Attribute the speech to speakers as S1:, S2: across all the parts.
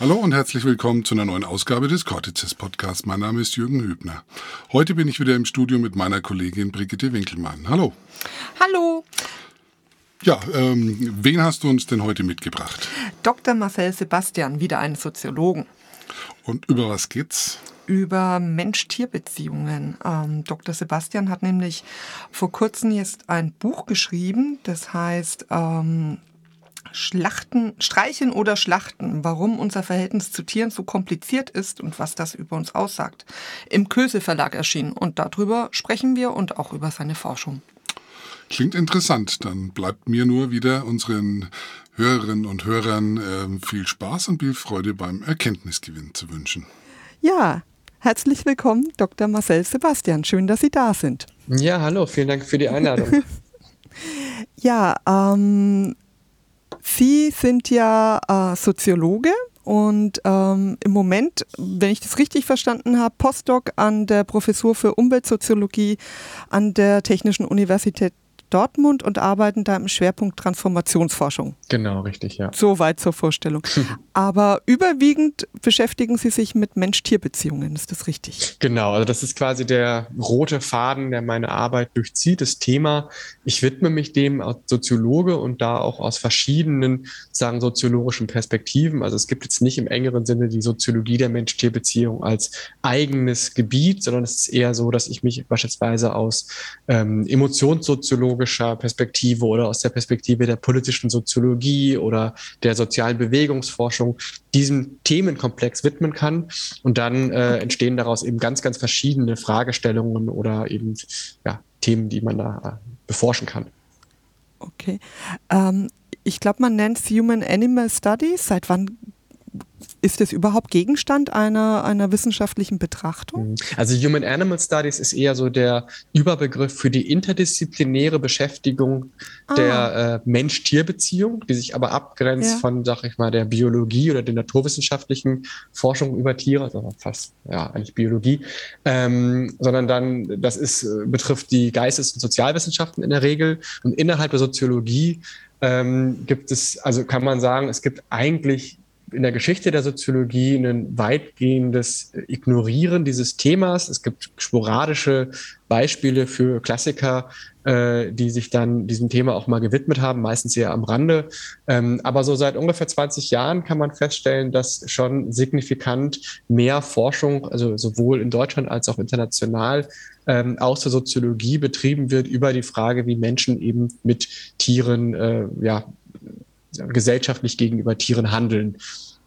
S1: Hallo und herzlich willkommen zu einer neuen Ausgabe des Cortices Podcast. Mein Name ist Jürgen Hübner. Heute bin ich wieder im Studio mit meiner Kollegin Brigitte Winkelmann. Hallo.
S2: Hallo.
S1: Ja, ähm, wen hast du uns denn heute mitgebracht?
S2: Dr. Marcel Sebastian, wieder einen Soziologen.
S1: Und über was geht's?
S2: Über Mensch-Tier-Beziehungen. Ähm, Dr. Sebastian hat nämlich vor kurzem jetzt ein Buch geschrieben, das heißt ähm, Schlachten, Streichen oder Schlachten, warum unser Verhältnis zu Tieren so kompliziert ist und was das über uns aussagt. Im Köse Verlag erschienen und darüber sprechen wir und auch über seine Forschung.
S1: Klingt interessant. Dann bleibt mir nur wieder unseren Hörerinnen und Hörern äh, viel Spaß und viel Freude beim Erkenntnisgewinn zu wünschen.
S2: Ja, herzlich willkommen, Dr. Marcel Sebastian. Schön, dass Sie da sind.
S3: Ja, hallo, vielen Dank für die Einladung.
S2: ja, ähm, Sie sind ja äh, Soziologe und ähm, im Moment, wenn ich das richtig verstanden habe, Postdoc an der Professur für Umweltsoziologie an der Technischen Universität Dortmund und arbeiten da im Schwerpunkt Transformationsforschung.
S3: Genau, richtig, ja.
S2: Soweit zur Vorstellung. Aber überwiegend beschäftigen Sie sich mit Mensch-Tier-Beziehungen, ist das richtig?
S3: Genau, also das ist quasi der rote Faden, der meine Arbeit durchzieht, das Thema. Ich widme mich dem als Soziologe und da auch aus verschiedenen, sagen, soziologischen Perspektiven. Also es gibt jetzt nicht im engeren Sinne die Soziologie der Mensch-Tier-Beziehung als eigenes Gebiet, sondern es ist eher so, dass ich mich beispielsweise aus ähm, Emotionssoziologen soziologischer Perspektive oder aus der Perspektive der politischen Soziologie oder der sozialen Bewegungsforschung diesem Themenkomplex widmen kann. Und dann äh, entstehen daraus eben ganz, ganz verschiedene Fragestellungen oder eben ja, Themen, die man da äh, beforschen kann.
S2: Okay. Ähm, ich glaube, man nennt es Human Animal Studies. Seit wann ist das überhaupt Gegenstand einer, einer wissenschaftlichen Betrachtung?
S3: Mhm. Also Human Animal Studies ist eher so der Überbegriff für die interdisziplinäre Beschäftigung ah. der äh, Mensch-Tier-Beziehung, die sich aber abgrenzt ja. von, sag ich mal, der Biologie oder der naturwissenschaftlichen Forschung über Tiere, also fast, ja, eigentlich Biologie, ähm, sondern dann, das ist, äh, betrifft die Geistes- und Sozialwissenschaften in der Regel und innerhalb der Soziologie ähm, gibt es, also kann man sagen, es gibt eigentlich in der Geschichte der Soziologie ein weitgehendes Ignorieren dieses Themas. Es gibt sporadische Beispiele für Klassiker, äh, die sich dann diesem Thema auch mal gewidmet haben, meistens eher am Rande. Ähm, aber so seit ungefähr 20 Jahren kann man feststellen, dass schon signifikant mehr Forschung, also sowohl in Deutschland als auch international, ähm, aus der Soziologie betrieben wird über die Frage, wie Menschen eben mit Tieren äh, ja, gesellschaftlich gegenüber Tieren handeln.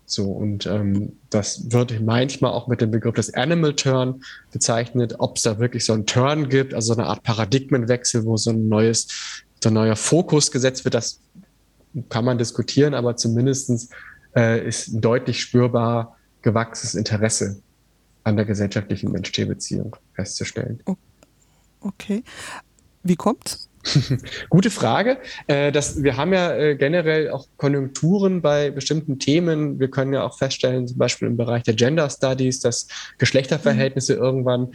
S3: So, und ähm, das wird manchmal auch mit dem Begriff des Animal Turn bezeichnet, ob es da wirklich so einen Turn gibt, also so eine Art Paradigmenwechsel, wo so ein neues, so ein neuer Fokus gesetzt wird, das kann man diskutieren, aber zumindestens äh, ist ein deutlich spürbar gewachsenes Interesse an der gesellschaftlichen Mensch-Tier-Beziehung festzustellen.
S2: Okay. Wie kommt's?
S3: Gute Frage. Äh, das, wir haben ja äh, generell auch Konjunkturen bei bestimmten Themen. Wir können ja auch feststellen, zum Beispiel im Bereich der Gender Studies, dass Geschlechterverhältnisse mhm. irgendwann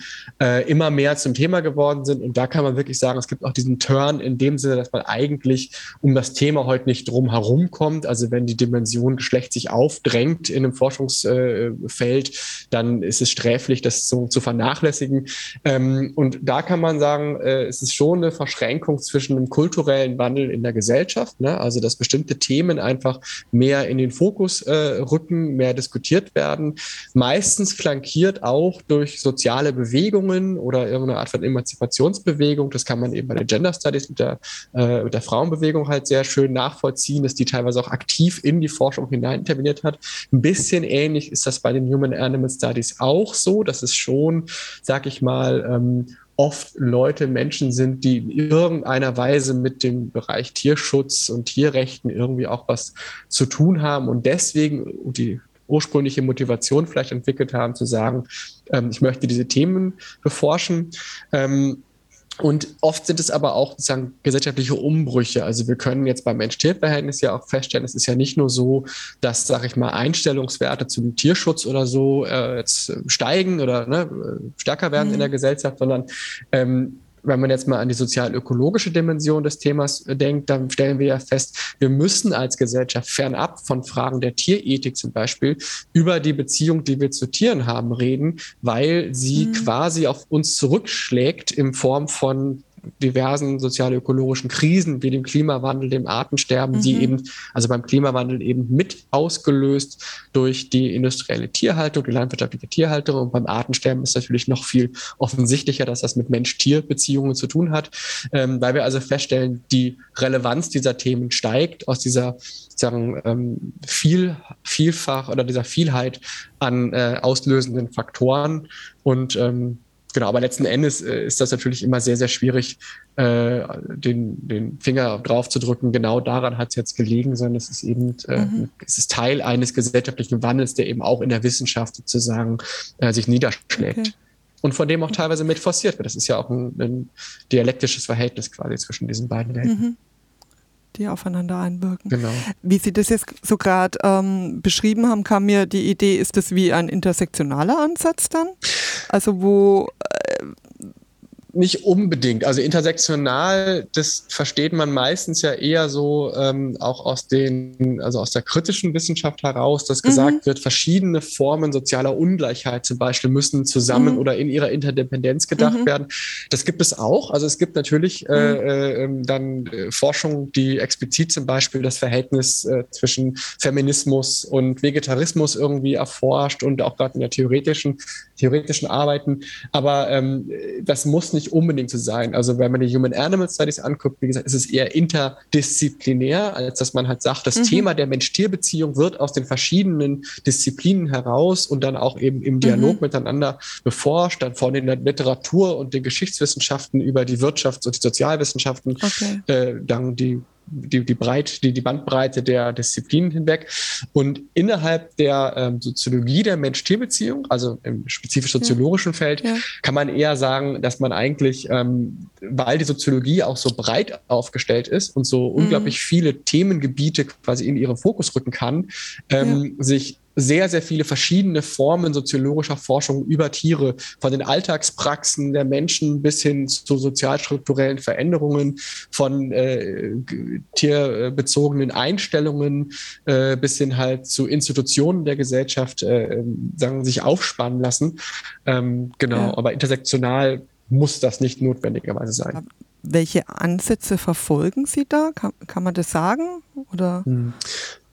S3: äh, immer mehr zum Thema geworden sind. Und da kann man wirklich sagen, es gibt auch diesen Turn in dem Sinne, dass man eigentlich um das Thema heute nicht drum herum kommt. Also wenn die Dimension Geschlecht sich aufdrängt in einem Forschungsfeld, dann ist es sträflich, das so zu vernachlässigen. Ähm, und da kann man sagen, es ist schon eine Verschränkung Übergang zwischen einem kulturellen Wandel in der Gesellschaft, ne? also dass bestimmte Themen einfach mehr in den Fokus äh, rücken, mehr diskutiert werden, meistens flankiert auch durch soziale Bewegungen oder irgendeine Art von Emanzipationsbewegung. Das kann man eben bei den Gender Studies mit der, äh, mit der Frauenbewegung halt sehr schön nachvollziehen, dass die teilweise auch aktiv in die Forschung hinein interveniert hat. Ein bisschen ähnlich ist das bei den Human Animal Studies auch so. Das ist schon, sag ich mal, ähm, oft Leute, Menschen sind, die in irgendeiner Weise mit dem Bereich Tierschutz und Tierrechten irgendwie auch was zu tun haben und deswegen die ursprüngliche Motivation vielleicht entwickelt haben, zu sagen, ähm, ich möchte diese Themen beforschen. Ähm, und oft sind es aber auch sozusagen gesellschaftliche Umbrüche. Also wir können jetzt beim Mensch-Tier-Verhältnis ja auch feststellen, es ist ja nicht nur so, dass, sage ich mal, Einstellungswerte zum Tierschutz oder so äh, jetzt steigen oder ne, stärker werden mhm. in der Gesellschaft, sondern ähm, wenn man jetzt mal an die sozial-ökologische Dimension des Themas denkt, dann stellen wir ja fest, wir müssen als Gesellschaft fernab von Fragen der Tierethik zum Beispiel über die Beziehung, die wir zu Tieren haben, reden, weil sie mhm. quasi auf uns zurückschlägt in Form von diversen sozial-ökologischen Krisen wie dem Klimawandel, dem Artensterben, mhm. die eben, also beim Klimawandel eben mit ausgelöst durch die industrielle Tierhaltung, die landwirtschaftliche Tierhaltung. Und beim Artensterben ist natürlich noch viel offensichtlicher, dass das mit Mensch-Tier-Beziehungen zu tun hat, ähm, weil wir also feststellen, die Relevanz dieser Themen steigt aus dieser sagen, ähm, viel, vielfach oder dieser Vielheit an äh, auslösenden Faktoren. Und ähm, Genau, aber letzten Endes äh, ist das natürlich immer sehr, sehr schwierig, äh, den, den Finger drauf zu drücken. Genau daran hat es jetzt gelegen, sondern es ist eben, äh, mhm. es ist Teil eines gesellschaftlichen Wandels, der eben auch in der Wissenschaft sozusagen äh, sich niederschlägt. Okay. Und von dem auch teilweise mit forciert wird. Das ist ja auch ein, ein dialektisches Verhältnis quasi zwischen diesen beiden Welten. Mhm
S2: die aufeinander einwirken. Genau. Wie Sie das jetzt so gerade ähm, beschrieben haben, kam mir die Idee, ist das wie ein intersektionaler Ansatz dann? Also wo äh,
S3: nicht unbedingt. Also intersektional, das versteht man meistens ja eher so ähm, auch aus den, also aus der kritischen Wissenschaft heraus, dass mhm. gesagt wird, verschiedene Formen sozialer Ungleichheit zum Beispiel müssen zusammen mhm. oder in ihrer Interdependenz gedacht mhm. werden. Das gibt es auch. Also es gibt natürlich äh, mhm. äh, ähm, dann äh, Forschung, die explizit zum Beispiel das Verhältnis äh, zwischen Feminismus und Vegetarismus irgendwie erforscht und auch gerade in der theoretischen, theoretischen Arbeiten. Aber ähm, das muss nicht nicht unbedingt so sein. Also wenn man die Human Animal Studies anguckt, wie gesagt, ist es eher interdisziplinär, als dass man halt sagt, das mhm. Thema der Mensch-Tier-Beziehung wird aus den verschiedenen Disziplinen heraus und dann auch eben im Dialog mhm. miteinander beforscht, dann von den Literatur und den Geschichtswissenschaften über die Wirtschafts- und die Sozialwissenschaften, okay. äh, dann die die, die, Breit, die, die Bandbreite der Disziplinen hinweg. Und innerhalb der ähm, Soziologie der Mensch-Tier-Beziehung, also im spezifisch soziologischen ja. Feld, ja. kann man eher sagen, dass man eigentlich, ähm, weil die Soziologie auch so breit aufgestellt ist und so mhm. unglaublich viele Themengebiete quasi in ihren Fokus rücken kann, ähm, ja. sich sehr, sehr viele verschiedene Formen soziologischer Forschung über Tiere, von den Alltagspraxen der Menschen bis hin zu sozialstrukturellen Veränderungen, von äh, tierbezogenen Einstellungen äh, bis hin halt zu Institutionen der Gesellschaft äh, sagen, sich aufspannen lassen. Ähm, genau, ja. aber intersektional muss das nicht notwendigerweise sein.
S2: Welche Ansätze verfolgen Sie da? Kann, kann man das sagen? Oder? Hm.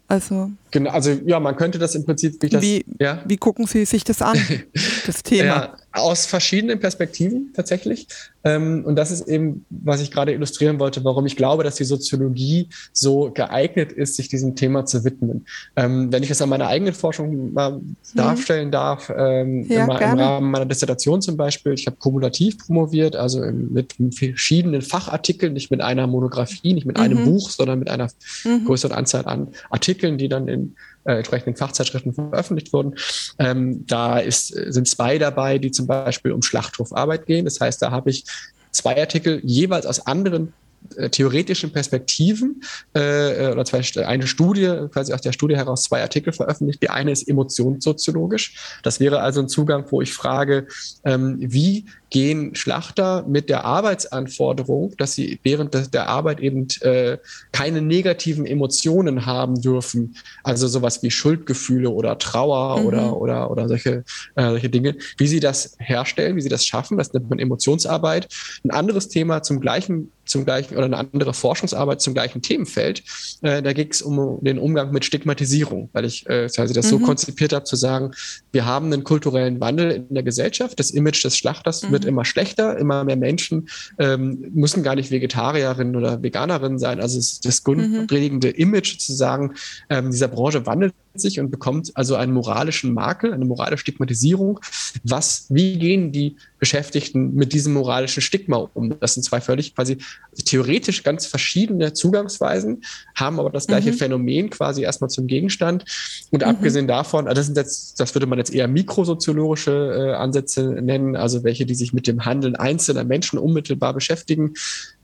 S3: Also, genau, also ja, man könnte das im Prinzip.
S2: Wie, das, wie, ja? wie gucken Sie sich das an, das Thema? Ja,
S3: aus verschiedenen Perspektiven tatsächlich. Ähm, und das ist eben, was ich gerade illustrieren wollte, warum ich glaube, dass die Soziologie so geeignet ist, sich diesem Thema zu widmen. Ähm, wenn ich das an meiner eigenen Forschung mal mhm. darstellen darf, ähm, ja, im, im, Rahmen meiner Dissertation zum Beispiel, ich habe kumulativ promoviert, also mit verschiedenen Fachartikeln, nicht mit einer Monographie, nicht mit mhm. einem Buch, sondern mit einer mhm. größeren Anzahl an Artikeln, die dann in äh, entsprechenden Fachzeitschriften veröffentlicht wurden. Ähm, da ist, sind zwei dabei, die zum Beispiel um Schlachthofarbeit gehen. Das heißt, da habe ich zwei Artikel jeweils aus anderen äh, theoretischen Perspektiven äh, oder zwei, eine Studie, quasi aus der Studie heraus zwei Artikel veröffentlicht. Die eine ist emotionssoziologisch. Das wäre also ein Zugang, wo ich frage, ähm, wie gehen Schlachter mit der Arbeitsanforderung, dass sie während der Arbeit eben äh, keine negativen Emotionen haben dürfen, also sowas wie Schuldgefühle oder Trauer mhm. oder, oder, oder solche, äh, solche Dinge, wie sie das herstellen, wie sie das schaffen, das nennt man Emotionsarbeit. Ein anderes Thema zum gleichen zum gleichen oder eine andere Forschungsarbeit zum gleichen Themenfeld. Äh, da ging es um den Umgang mit Stigmatisierung, weil ich äh, also das mhm. so konzipiert habe zu sagen, wir haben einen kulturellen Wandel in der Gesellschaft, das Image des Schlachters mhm. wird immer schlechter, immer mehr Menschen ähm, müssen gar nicht Vegetarierinnen oder Veganerinnen sein. Also das mhm. grundlegende mhm. Image zu sagen, ähm, dieser Branche wandelt sich und bekommt also einen moralischen Makel, eine moralische Stigmatisierung. Was, wie gehen die Beschäftigten mit diesem moralischen Stigma um? Das sind zwei völlig quasi theoretisch ganz verschiedene Zugangsweisen, haben aber das gleiche mhm. Phänomen quasi erstmal zum Gegenstand. Und mhm. abgesehen davon, also das sind jetzt, das würde man jetzt eher mikrosoziologische äh, Ansätze nennen, also welche, die sich mit dem Handeln einzelner Menschen unmittelbar beschäftigen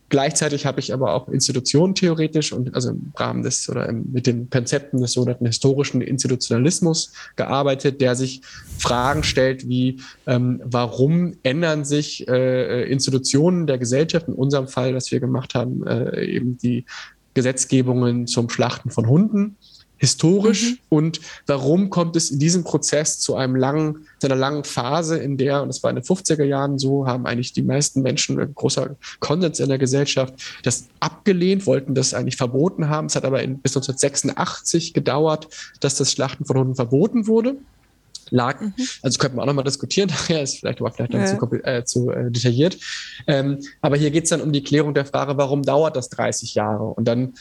S3: Gleichzeitig habe ich aber auch Institutionen theoretisch und also im Rahmen des oder mit den Konzepten des sogenannten historischen Institutionalismus gearbeitet, der sich Fragen stellt wie, ähm, warum ändern sich äh, Institutionen der Gesellschaft, in unserem Fall, was wir gemacht haben, äh, eben die Gesetzgebungen zum Schlachten von Hunden historisch mhm. und warum kommt es in diesem Prozess zu einem langen, zu einer langen Phase, in der, und das war in den 50er Jahren so, haben eigentlich die meisten Menschen, ein großer Konsens in der Gesellschaft, das abgelehnt, wollten das eigentlich verboten haben. Es hat aber in, bis 1986 gedauert, dass das Schlachten von Hunden verboten wurde lag. Mhm. Also könnte man auch nochmal diskutieren, daher ist vielleicht aber vielleicht dann ja. zu, äh, zu äh, detailliert. Ähm, aber hier geht es dann um die Klärung der Frage, warum dauert das 30 Jahre? Und dann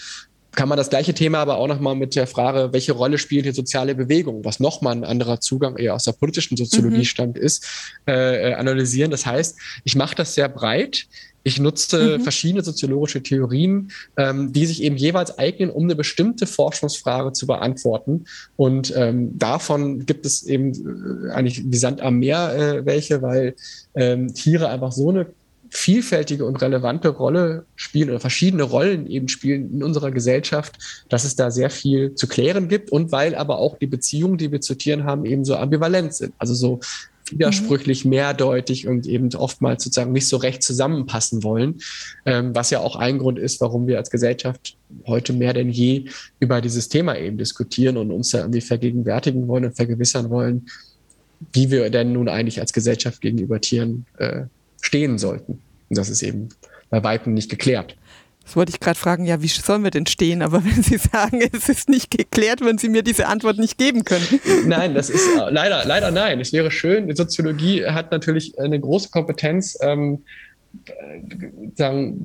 S3: kann man das gleiche Thema aber auch nochmal mit der Frage, welche Rolle spielt die soziale Bewegung, was nochmal ein anderer Zugang eher aus der politischen Soziologie mhm. stammt, ist, äh, äh, analysieren. Das heißt, ich mache das sehr breit. Ich nutze mhm. verschiedene soziologische Theorien, ähm, die sich eben jeweils eignen, um eine bestimmte Forschungsfrage zu beantworten. Und ähm, davon gibt es eben äh, eigentlich wie Sand am Meer äh, welche, weil ähm, Tiere einfach so eine vielfältige und relevante Rolle spielen oder verschiedene Rollen eben spielen in unserer Gesellschaft, dass es da sehr viel zu klären gibt und weil aber auch die Beziehungen, die wir zu Tieren haben, eben so ambivalent sind. Also so widersprüchlich, mhm. mehrdeutig und eben oftmals sozusagen nicht so recht zusammenpassen wollen, ähm, was ja auch ein Grund ist, warum wir als Gesellschaft heute mehr denn je über dieses Thema eben diskutieren und uns da irgendwie vergegenwärtigen wollen und vergewissern wollen, wie wir denn nun eigentlich als Gesellschaft gegenüber Tieren äh, stehen sollten. Und das ist eben bei Weitem nicht geklärt.
S2: Das wollte ich gerade fragen, ja, wie sollen wir denn stehen? Aber wenn Sie sagen, es ist nicht geklärt, wenn Sie mir diese Antwort nicht geben können.
S3: Nein, das ist äh, leider, leider nein. Es wäre schön. Die Soziologie hat natürlich eine große Kompetenz, ähm, äh, sagen,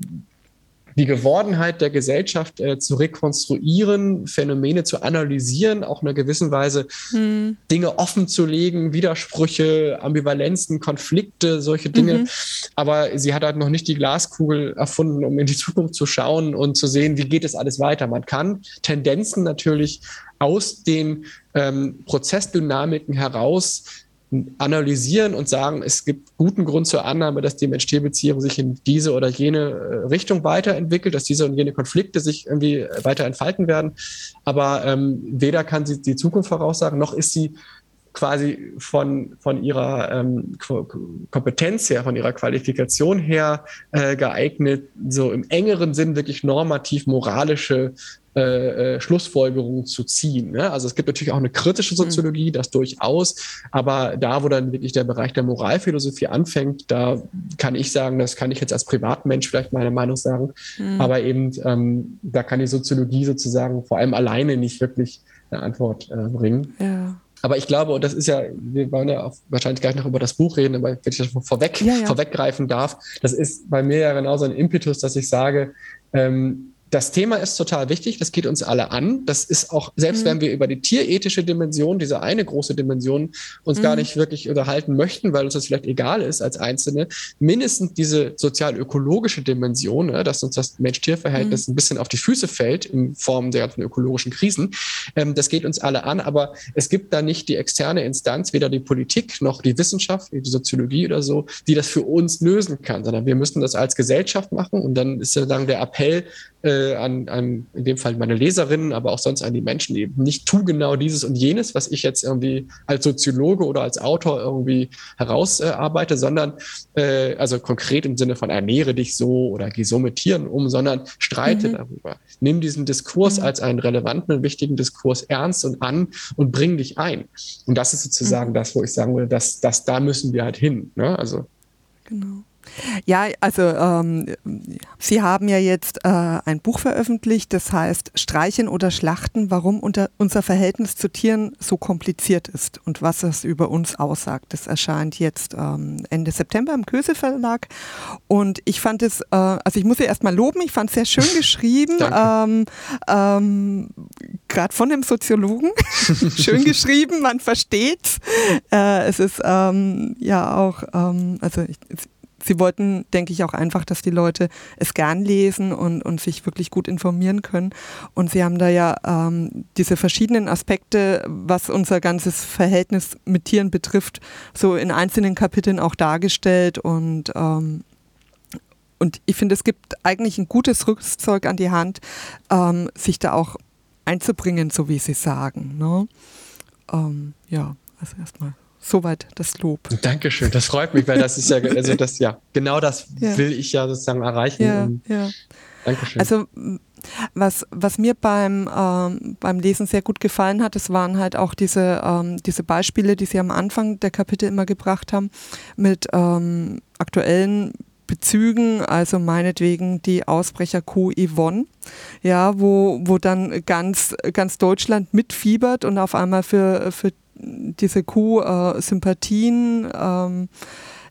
S3: die Gewordenheit der Gesellschaft äh, zu rekonstruieren, Phänomene zu analysieren, auch in einer gewissen Weise hm. Dinge offen zu legen, Widersprüche, Ambivalenzen, Konflikte, solche Dinge. Mhm. Aber sie hat halt noch nicht die Glaskugel erfunden, um in die Zukunft zu schauen und zu sehen, wie geht es alles weiter. Man kann Tendenzen natürlich aus den ähm, Prozessdynamiken heraus analysieren und sagen, es gibt guten Grund zur Annahme, dass die Mensch-Tier-Beziehung sich in diese oder jene äh, Richtung weiterentwickelt, dass diese und jene Konflikte sich irgendwie weiter entfalten werden. Aber ähm, weder kann sie die Zukunft voraussagen, noch ist sie quasi von, von ihrer ähm, Kompetenz her, von ihrer Qualifikation her äh, geeignet, so im engeren Sinn wirklich normativ moralische äh, äh, Schlussfolgerungen zu ziehen. Ne? Also es gibt natürlich auch eine kritische Soziologie, das durchaus, aber da, wo dann wirklich der Bereich der Moralphilosophie anfängt, da kann ich sagen, das kann ich jetzt als Privatmensch vielleicht meine Meinung sagen, mhm. aber eben ähm, da kann die Soziologie sozusagen vor allem alleine nicht wirklich eine Antwort äh, bringen. Ja. Aber ich glaube, und das ist ja, wir wollen ja auch wahrscheinlich gleich noch über das Buch reden, aber wenn ich das vorweg, ja, ja. vorweggreifen darf, das ist bei mir ja genauso ein Impetus, dass ich sage, ähm, das Thema ist total wichtig, das geht uns alle an. Das ist auch, selbst mhm. wenn wir über die tierethische Dimension, diese eine große Dimension, uns mhm. gar nicht wirklich unterhalten möchten, weil uns das vielleicht egal ist als Einzelne, mindestens diese sozial-ökologische Dimension, ne, dass uns das Mensch-Tier-Verhältnis mhm. ein bisschen auf die Füße fällt in Form der ganzen ökologischen Krisen, ähm, das geht uns alle an, aber es gibt da nicht die externe Instanz, weder die Politik noch die Wissenschaft, die Soziologie oder so, die das für uns lösen kann, sondern wir müssen das als Gesellschaft machen und dann ist dann der Appell, äh, an, an, in dem Fall meine Leserinnen, aber auch sonst an die Menschen eben nicht tu genau dieses und jenes, was ich jetzt irgendwie als Soziologe oder als Autor irgendwie herausarbeite, äh, sondern äh, also konkret im Sinne von ernähre dich so oder geh so mit Tieren um, sondern streite mhm. darüber. Nimm diesen Diskurs mhm. als einen relevanten und wichtigen Diskurs ernst und an und bring dich ein. Und das ist sozusagen mhm. das, wo ich sagen würde, dass, dass da müssen wir halt hin. Ne? Also
S2: Genau. Ja, also ähm, Sie haben ja jetzt äh, ein Buch veröffentlicht, das heißt Streichen oder Schlachten, warum unser Verhältnis zu Tieren so kompliziert ist und was es über uns aussagt. Das erscheint jetzt ähm, Ende September im Köse Verlag und ich fand es, äh, also ich muss ja erstmal loben, ich fand es sehr schön geschrieben, ähm, ähm, gerade von dem Soziologen, schön geschrieben, man versteht's. Äh, es ist ähm, ja auch, ähm, also ich, sie wollten, denke ich, auch einfach, dass die Leute es gern lesen und, und sich wirklich gut informieren können. Und sie haben da ja ähm, diese verschiedenen Aspekte, was unser ganzes Verhältnis mit Tieren betrifft, so in einzelnen Kapiteln auch dargestellt und ähm, und ich finde, es gibt eigentlich ein gutes Rüstzeug an die Hand, ähm, sich da auch einzubringen, so wie Sie sagen. Ne? Ähm, ja, also erstmal soweit das Lob.
S3: Dankeschön, das freut mich, weil das ist ja, also das, ja, genau das ja. will ich ja sozusagen erreichen.
S2: Ja, ja. Dankeschön. Also was, was mir beim, ähm, beim Lesen sehr gut gefallen hat, das waren halt auch diese, ähm, diese Beispiele, die Sie am Anfang der Kapitel immer gebracht haben, mit ähm, aktuellen Bezügen, also meinetwegen die Ausbrecherkuh Yvonne, ja, wo, wo dann ganz, ganz Deutschland mitfiebert und auf einmal für, für diese Kuh äh, Sympathien ähm,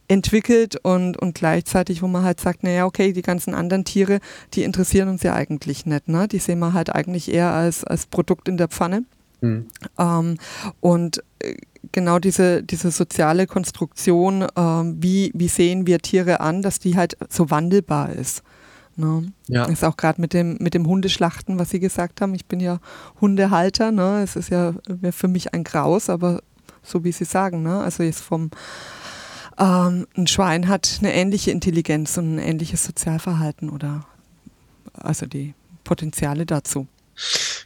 S2: entwickelt und, und gleichzeitig, wo man halt sagt, naja, okay, die ganzen anderen Tiere, die interessieren uns ja eigentlich nicht. Ne? Die sehen wir halt eigentlich eher als, als Produkt in der Pfanne. Mhm. Ähm, und äh, genau diese, diese soziale Konstruktion, ähm, wie, wie sehen wir Tiere an, dass die halt so wandelbar ist. Ne? Ja. Ist auch gerade mit dem, mit dem Hundeschlachten, was Sie gesagt haben. Ich bin ja Hundehalter. Ne? Es ist ja für mich ein Graus, aber so wie Sie sagen, ne? also jetzt vom ähm, ein Schwein hat eine ähnliche Intelligenz und ein ähnliches Sozialverhalten oder also die Potenziale dazu.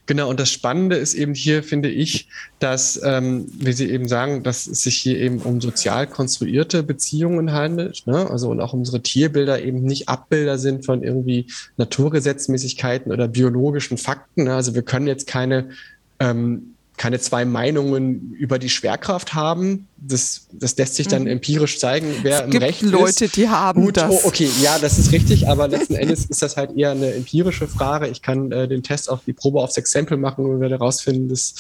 S3: Genau, und das Spannende ist eben hier, finde ich, dass, ähm, wie Sie eben sagen, dass es sich hier eben um sozial konstruierte Beziehungen handelt. Ne? Also und auch unsere Tierbilder eben nicht Abbilder sind von irgendwie Naturgesetzmäßigkeiten oder biologischen Fakten. Ne? Also wir können jetzt keine ähm, keine zwei Meinungen über die Schwerkraft haben. Das, das lässt sich dann mhm. empirisch zeigen, wer es im
S2: gibt
S3: Recht
S2: Leute,
S3: ist.
S2: die haben Gut, das.
S3: Oh, okay, ja, das ist richtig, aber letzten Endes ist das halt eher eine empirische Frage. Ich kann äh, den Test auf die Probe aufs Exempel machen und werde herausfinden, dass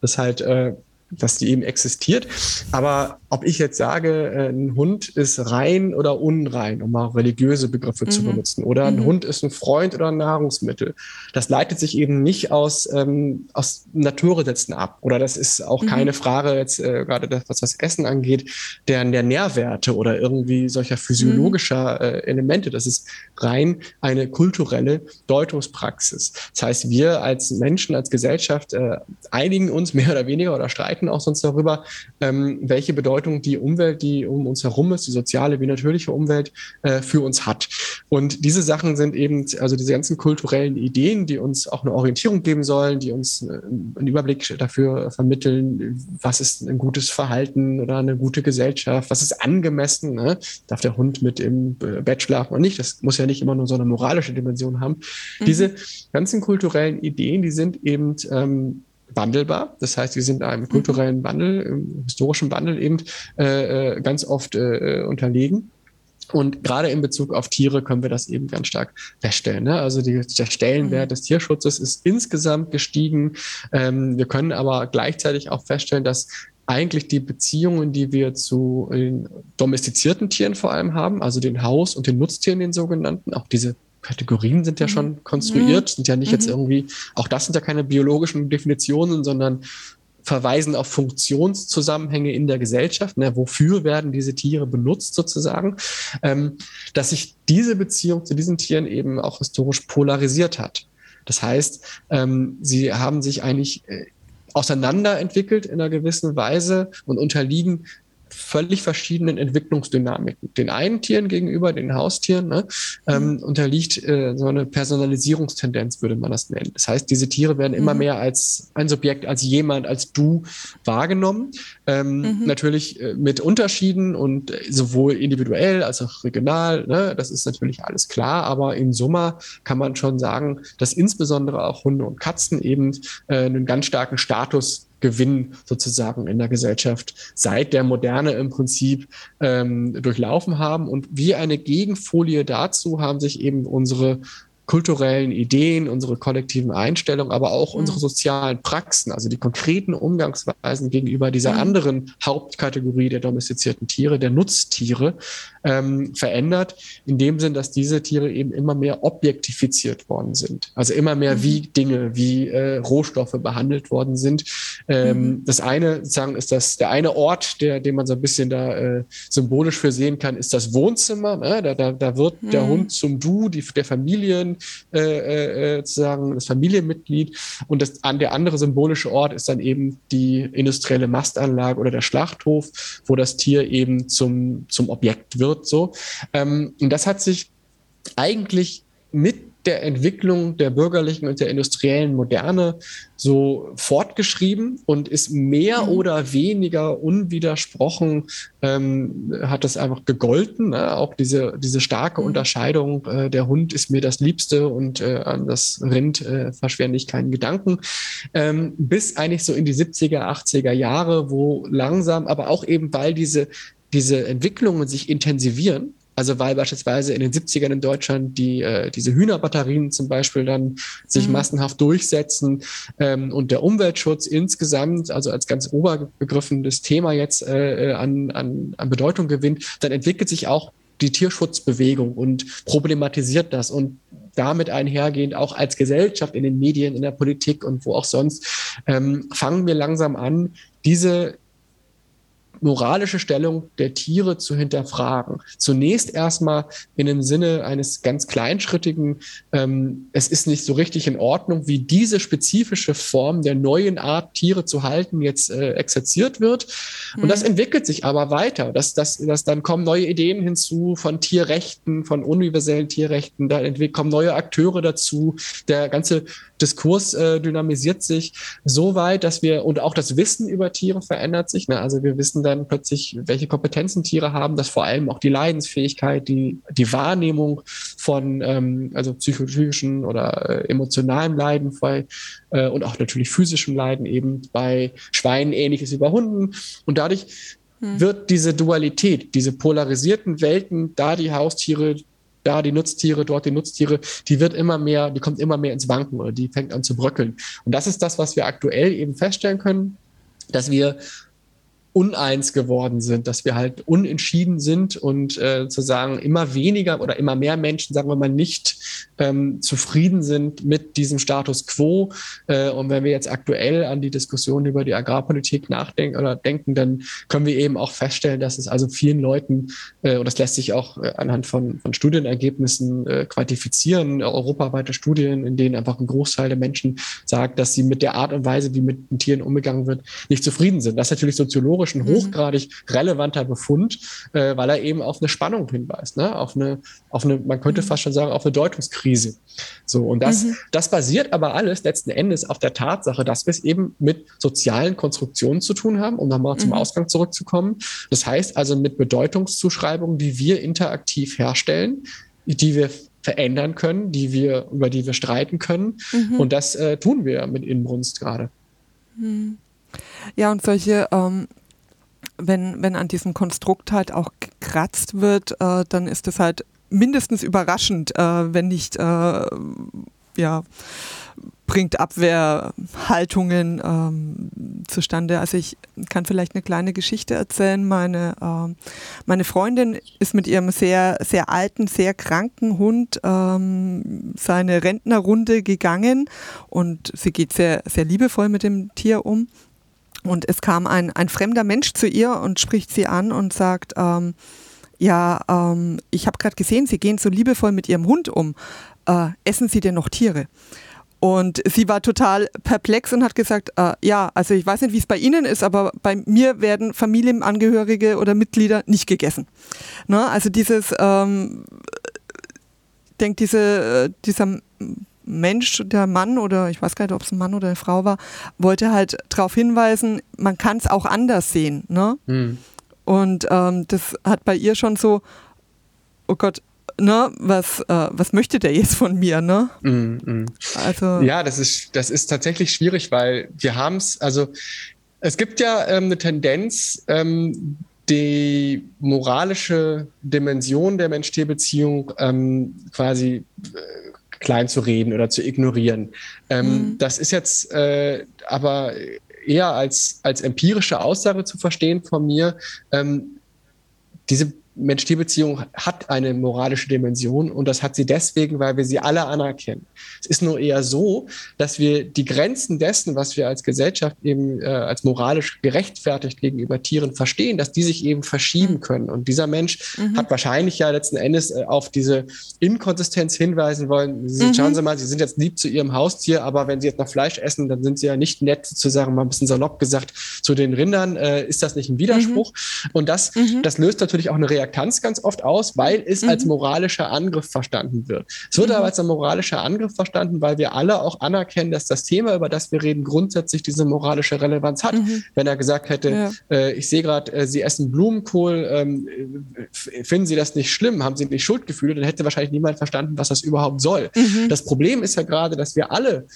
S3: das halt äh, dass die eben existiert. Aber ob ich jetzt sage, äh, ein Hund ist rein oder unrein, um mal religiöse Begriffe mhm. zu benutzen, oder ein mhm. Hund ist ein Freund oder ein Nahrungsmittel, das leitet sich eben nicht aus, ähm, aus Naturgesetzen ab. Oder das ist auch mhm. keine Frage jetzt äh, gerade das, was das Essen angeht, der, der Nährwerte oder irgendwie solcher physiologischer mhm. äh, Elemente. Das ist rein eine kulturelle Deutungspraxis. Das heißt, wir als Menschen, als Gesellschaft äh, einigen uns mehr oder weniger oder streiten streiten auch sonst darüber, ähm, welche Bedeutung die Umwelt, die um uns herum ist, die soziale wie natürliche Umwelt, äh, für uns hat. Und diese Sachen sind eben, also diese ganzen kulturellen Ideen, die uns auch eine Orientierung geben sollen, die uns äh, einen Überblick dafür vermitteln, was ist ein gutes Verhalten oder eine gute Gesellschaft, was ist angemessen, ne? darf der Hund mit im Bett schlafen oder nicht, das muss ja nicht immer nur so eine moralische Dimension haben. Mhm. Diese ganzen kulturellen Ideen, die sind eben ähm, wandelbar. Das heißt, wir sind einem kulturellen Wandel, im historischen Wandel eben äh, äh, ganz oft äh, unterlegen. Und gerade in Bezug auf Tiere können wir das eben ganz stark feststellen. Ne? Also die, der Stellenwert mhm. des Tierschutzes ist insgesamt gestiegen. Ähm, wir können aber gleichzeitig auch feststellen, dass eigentlich die Beziehungen, die wir zu den domestizierten Tieren vor allem haben, also den Haus- und den Nutztieren, den sogenannten, auch diese Kategorien sind ja schon mhm. konstruiert, sind ja nicht mhm. jetzt irgendwie, auch das sind ja keine biologischen Definitionen, sondern verweisen auf Funktionszusammenhänge in der Gesellschaft. Ne? Wofür werden diese Tiere benutzt sozusagen? Ähm, dass sich diese Beziehung zu diesen Tieren eben auch historisch polarisiert hat. Das heißt, ähm, sie haben sich eigentlich äh, auseinanderentwickelt in einer gewissen Weise und unterliegen völlig verschiedenen Entwicklungsdynamiken. Den einen Tieren gegenüber, den Haustieren, ne, ähm, mhm. unterliegt äh, so eine Personalisierungstendenz, würde man das nennen. Das heißt, diese Tiere werden immer mhm. mehr als ein Subjekt, als jemand, als du wahrgenommen. Ähm, mhm. Natürlich äh, mit Unterschieden und äh, sowohl individuell als auch regional. Ne, das ist natürlich alles klar, aber in Summe kann man schon sagen, dass insbesondere auch Hunde und Katzen eben äh, einen ganz starken Status Gewinn sozusagen in der Gesellschaft seit der Moderne im Prinzip ähm, durchlaufen haben. Und wie eine Gegenfolie dazu haben sich eben unsere kulturellen Ideen, unsere kollektiven Einstellungen, aber auch mhm. unsere sozialen Praxen, also die konkreten Umgangsweisen gegenüber dieser mhm. anderen Hauptkategorie der domestizierten Tiere, der Nutztiere, ähm, verändert, in dem Sinn, dass diese Tiere eben immer mehr objektifiziert worden sind. Also immer mehr mhm. wie Dinge, wie äh, Rohstoffe behandelt worden sind. Ähm, mhm. Das eine, sagen, ist das der eine Ort, der, den man so ein bisschen da äh, symbolisch für sehen kann, ist das Wohnzimmer. Ne? Da, da, da wird der mhm. Hund zum Du, die, der Familien, äh, äh, sozusagen das Familienmitglied. Und das, an der andere symbolische Ort ist dann eben die industrielle Mastanlage oder der Schlachthof, wo das Tier eben zum, zum Objekt wird. So. Ähm, und das hat sich eigentlich mit der Entwicklung der bürgerlichen und der industriellen Moderne so fortgeschrieben und ist mehr mhm. oder weniger unwidersprochen, ähm, hat das einfach gegolten. Ne? Auch diese, diese starke mhm. Unterscheidung, äh, der Hund ist mir das Liebste und äh, an das Rind äh, verschwende ich keinen Gedanken. Ähm, bis eigentlich so in die 70er, 80er Jahre, wo langsam, aber auch eben, weil diese, diese Entwicklungen sich intensivieren, also weil beispielsweise in den 70ern in Deutschland die, äh, diese Hühnerbatterien zum Beispiel dann sich mhm. massenhaft durchsetzen ähm, und der Umweltschutz insgesamt, also als ganz oberbegriffenes Thema jetzt äh, an, an, an Bedeutung gewinnt, dann entwickelt sich auch die Tierschutzbewegung und problematisiert das und damit einhergehend auch als Gesellschaft in den Medien, in der Politik und wo auch sonst, ähm, fangen wir langsam an, diese moralische Stellung der Tiere zu hinterfragen. Zunächst erstmal in dem Sinne eines ganz kleinschrittigen, ähm, es ist nicht so richtig in Ordnung, wie diese spezifische Form der neuen Art, Tiere zu halten, jetzt äh, exerziert wird. Und mhm. das entwickelt sich aber weiter. Das, das, das, dann kommen neue Ideen hinzu von Tierrechten, von universellen Tierrechten, da kommen neue Akteure dazu. Der ganze Diskurs äh, dynamisiert sich so weit, dass wir, und auch das Wissen über Tiere verändert sich. Ne? Also wir wissen dann plötzlich, welche Kompetenzen Tiere haben, dass vor allem auch die Leidensfähigkeit, die, die Wahrnehmung von ähm, also psychologischen oder äh, emotionalem Leiden bei, äh, und auch natürlich physischem Leiden eben bei Schweinen ähnliches wie bei Hunden. Und dadurch hm. wird diese Dualität, diese polarisierten Welten, da die Haustiere da die Nutztiere, dort die Nutztiere, die wird immer mehr, die kommt immer mehr ins Wanken oder die fängt an zu bröckeln. Und das ist das, was wir aktuell eben feststellen können, dass wir uneins geworden sind, dass wir halt unentschieden sind und äh, zu sagen, immer weniger oder immer mehr Menschen, sagen wir mal, nicht ähm, zufrieden sind mit diesem Status quo. Äh, und wenn wir jetzt aktuell an die Diskussion über die Agrarpolitik nachdenken oder denken, dann können wir eben auch feststellen, dass es also vielen Leuten, äh, und das lässt sich auch äh, anhand von, von Studienergebnissen äh, quantifizieren, europaweite Studien, in denen einfach ein Großteil der Menschen sagt, dass sie mit der Art und Weise, wie mit den Tieren umgegangen wird, nicht zufrieden sind. Das ist natürlich soziologisch historisch ein mhm. hochgradig relevanter Befund, äh, weil er eben auf eine Spannung hinweist, ne? auf, eine, auf eine, man könnte mhm. fast schon sagen, auf eine Deutungskrise. So, und das, mhm. das basiert aber alles letzten Endes auf der Tatsache, dass wir es eben mit sozialen Konstruktionen zu tun haben, um nochmal zum mhm. Ausgang zurückzukommen. Das heißt also mit Bedeutungszuschreibungen, die wir interaktiv herstellen, die wir verändern können, die wir, über die wir streiten können. Mhm. Und das äh, tun wir mit Inbrunst gerade.
S2: Mhm. Ja, und solche ähm, wenn, wenn an diesem Konstrukt halt auch gekratzt wird, äh, dann ist es halt mindestens überraschend, äh, wenn nicht, äh, ja, bringt Abwehrhaltungen ähm, zustande. Also ich kann vielleicht eine kleine Geschichte erzählen. Meine, äh, meine Freundin ist mit ihrem sehr, sehr alten, sehr kranken Hund ähm, seine Rentnerrunde gegangen und sie geht sehr, sehr liebevoll mit dem Tier um. Und es kam ein, ein fremder Mensch zu ihr und spricht sie an und sagt, ähm, ja, ähm, ich habe gerade gesehen, Sie gehen so liebevoll mit Ihrem Hund um. Äh, essen Sie denn noch Tiere? Und sie war total perplex und hat gesagt, äh, ja, also ich weiß nicht, wie es bei Ihnen ist, aber bei mir werden Familienangehörige oder Mitglieder nicht gegessen. Ne? Also dieses, ähm, denkt diese, äh, dieser Mensch, der Mann oder ich weiß gar nicht, ob es ein Mann oder eine Frau war, wollte halt darauf hinweisen, man kann es auch anders sehen. Ne? Mhm. Und ähm, das hat bei ihr schon so, oh Gott, ne, was, äh, was möchte der jetzt von mir, ne?
S3: Mm. Also ja, das ist, das ist tatsächlich schwierig, weil wir haben es, also es gibt ja ähm, eine Tendenz, ähm, die moralische Dimension der Mensch-Tier-Beziehung ähm, quasi äh, klein zu reden oder zu ignorieren. Ähm, mhm. Das ist jetzt äh, aber eher als, als empirische Aussage zu verstehen von mir. Ähm, diese Mensch-Tier-Beziehung hat eine moralische Dimension und das hat sie deswegen, weil wir sie alle anerkennen. Es ist nur eher so, dass wir die Grenzen dessen, was wir als Gesellschaft eben äh, als moralisch gerechtfertigt gegenüber Tieren verstehen, dass die sich eben verschieben mhm. können. Und dieser Mensch mhm. hat wahrscheinlich ja letzten Endes äh, auf diese Inkonsistenz hinweisen wollen. Sie, mhm. Schauen Sie mal, Sie sind jetzt lieb zu Ihrem Haustier, aber wenn Sie jetzt noch Fleisch essen, dann sind Sie ja nicht nett, sozusagen mal ein bisschen salopp gesagt, zu den Rindern. Äh, ist das nicht ein Widerspruch? Mhm. Und das, mhm. das löst natürlich auch eine Reaktion Reaktanz ganz oft aus, weil es mhm. als moralischer Angriff verstanden wird. Es wird mhm. aber als ein moralischer Angriff verstanden, weil wir alle auch anerkennen, dass das Thema, über das wir reden, grundsätzlich diese moralische Relevanz hat. Mhm. Wenn er gesagt hätte, ja. äh, ich sehe gerade, äh, Sie essen Blumenkohl, ähm, finden Sie das nicht schlimm, haben Sie nicht Schuldgefühle, dann hätte wahrscheinlich niemand verstanden, was das überhaupt soll. Mhm. Das Problem ist ja gerade, dass wir alle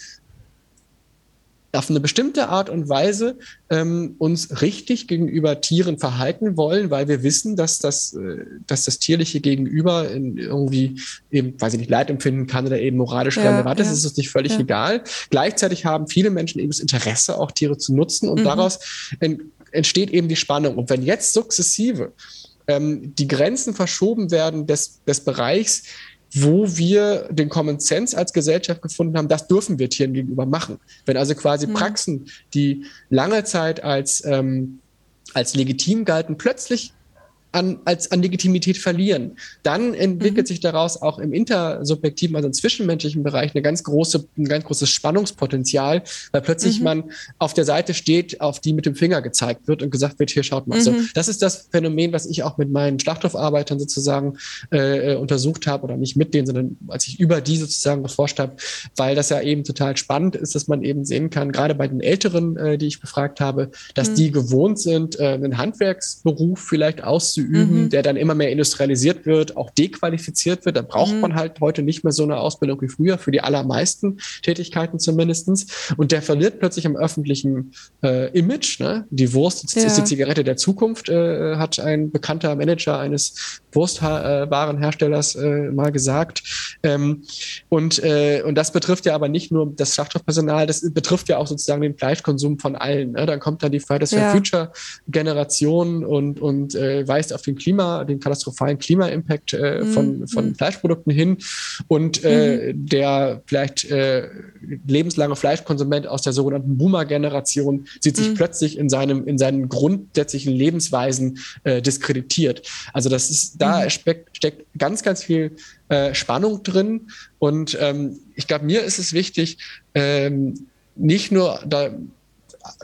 S3: auf eine bestimmte Art und Weise ähm, uns richtig gegenüber Tieren verhalten wollen, weil wir wissen, dass das, äh, dass das tierliche Gegenüber irgendwie eben, weiß ich nicht, Leid empfinden kann oder eben moralisch ja, relevant ist, ja. ist uns nicht völlig ja. egal. Gleichzeitig haben viele Menschen eben das Interesse, auch Tiere zu nutzen und mhm. daraus ent entsteht eben die Spannung. Und wenn jetzt sukzessive ähm, die Grenzen verschoben werden des, des Bereichs, wo wir den Common Sense als Gesellschaft gefunden haben, das dürfen wir Tieren gegenüber machen. Wenn also quasi mhm. Praxen, die lange Zeit als, ähm, als legitim galten, plötzlich an, als an Legitimität verlieren. Dann entwickelt mhm. sich daraus auch im intersubjektiven, also im zwischenmenschlichen Bereich eine ganz große, ein ganz großes Spannungspotenzial, weil plötzlich mhm. man auf der Seite steht, auf die mit dem Finger gezeigt wird und gesagt wird, hier schaut mal. Mhm. So, das ist das Phänomen, was ich auch mit meinen Schlachthaufarbeitern sozusagen äh, äh, untersucht habe oder nicht mit denen, sondern als ich über die sozusagen geforscht habe, weil das ja eben total spannend ist, dass man eben sehen kann, gerade bei den Älteren, äh, die ich befragt habe, dass mhm. die gewohnt sind, äh, einen Handwerksberuf vielleicht auszuüben üben, mhm. der dann immer mehr industrialisiert wird, auch dequalifiziert wird. Da braucht mhm. man halt heute nicht mehr so eine Ausbildung wie früher, für die allermeisten Tätigkeiten zumindestens. Und der verliert plötzlich am öffentlichen äh, Image. Ne? Die Wurst ja. ist die Zigarette der Zukunft, äh, hat ein bekannter Manager eines Wurstwarenherstellers äh, mal gesagt. Ähm, und, äh, und das betrifft ja aber nicht nur das Schlachtstoffpersonal, das betrifft ja auch sozusagen den Fleischkonsum von allen. Ne? Dann kommt da die Fridays for ja. Future Generation und, und äh, weist auf den Klima, den katastrophalen Klima-Impact äh, mhm. von, von mhm. Fleischprodukten hin. Und äh, mhm. der vielleicht äh, lebenslange Fleischkonsument aus der sogenannten Boomer-Generation sieht sich mhm. plötzlich in seinem, in seinen grundsätzlichen Lebensweisen äh, diskreditiert. Also das ist, da mhm. steckt, steckt ganz, ganz viel äh, Spannung drin. Und ähm, ich glaube, mir ist es wichtig, ähm, nicht nur da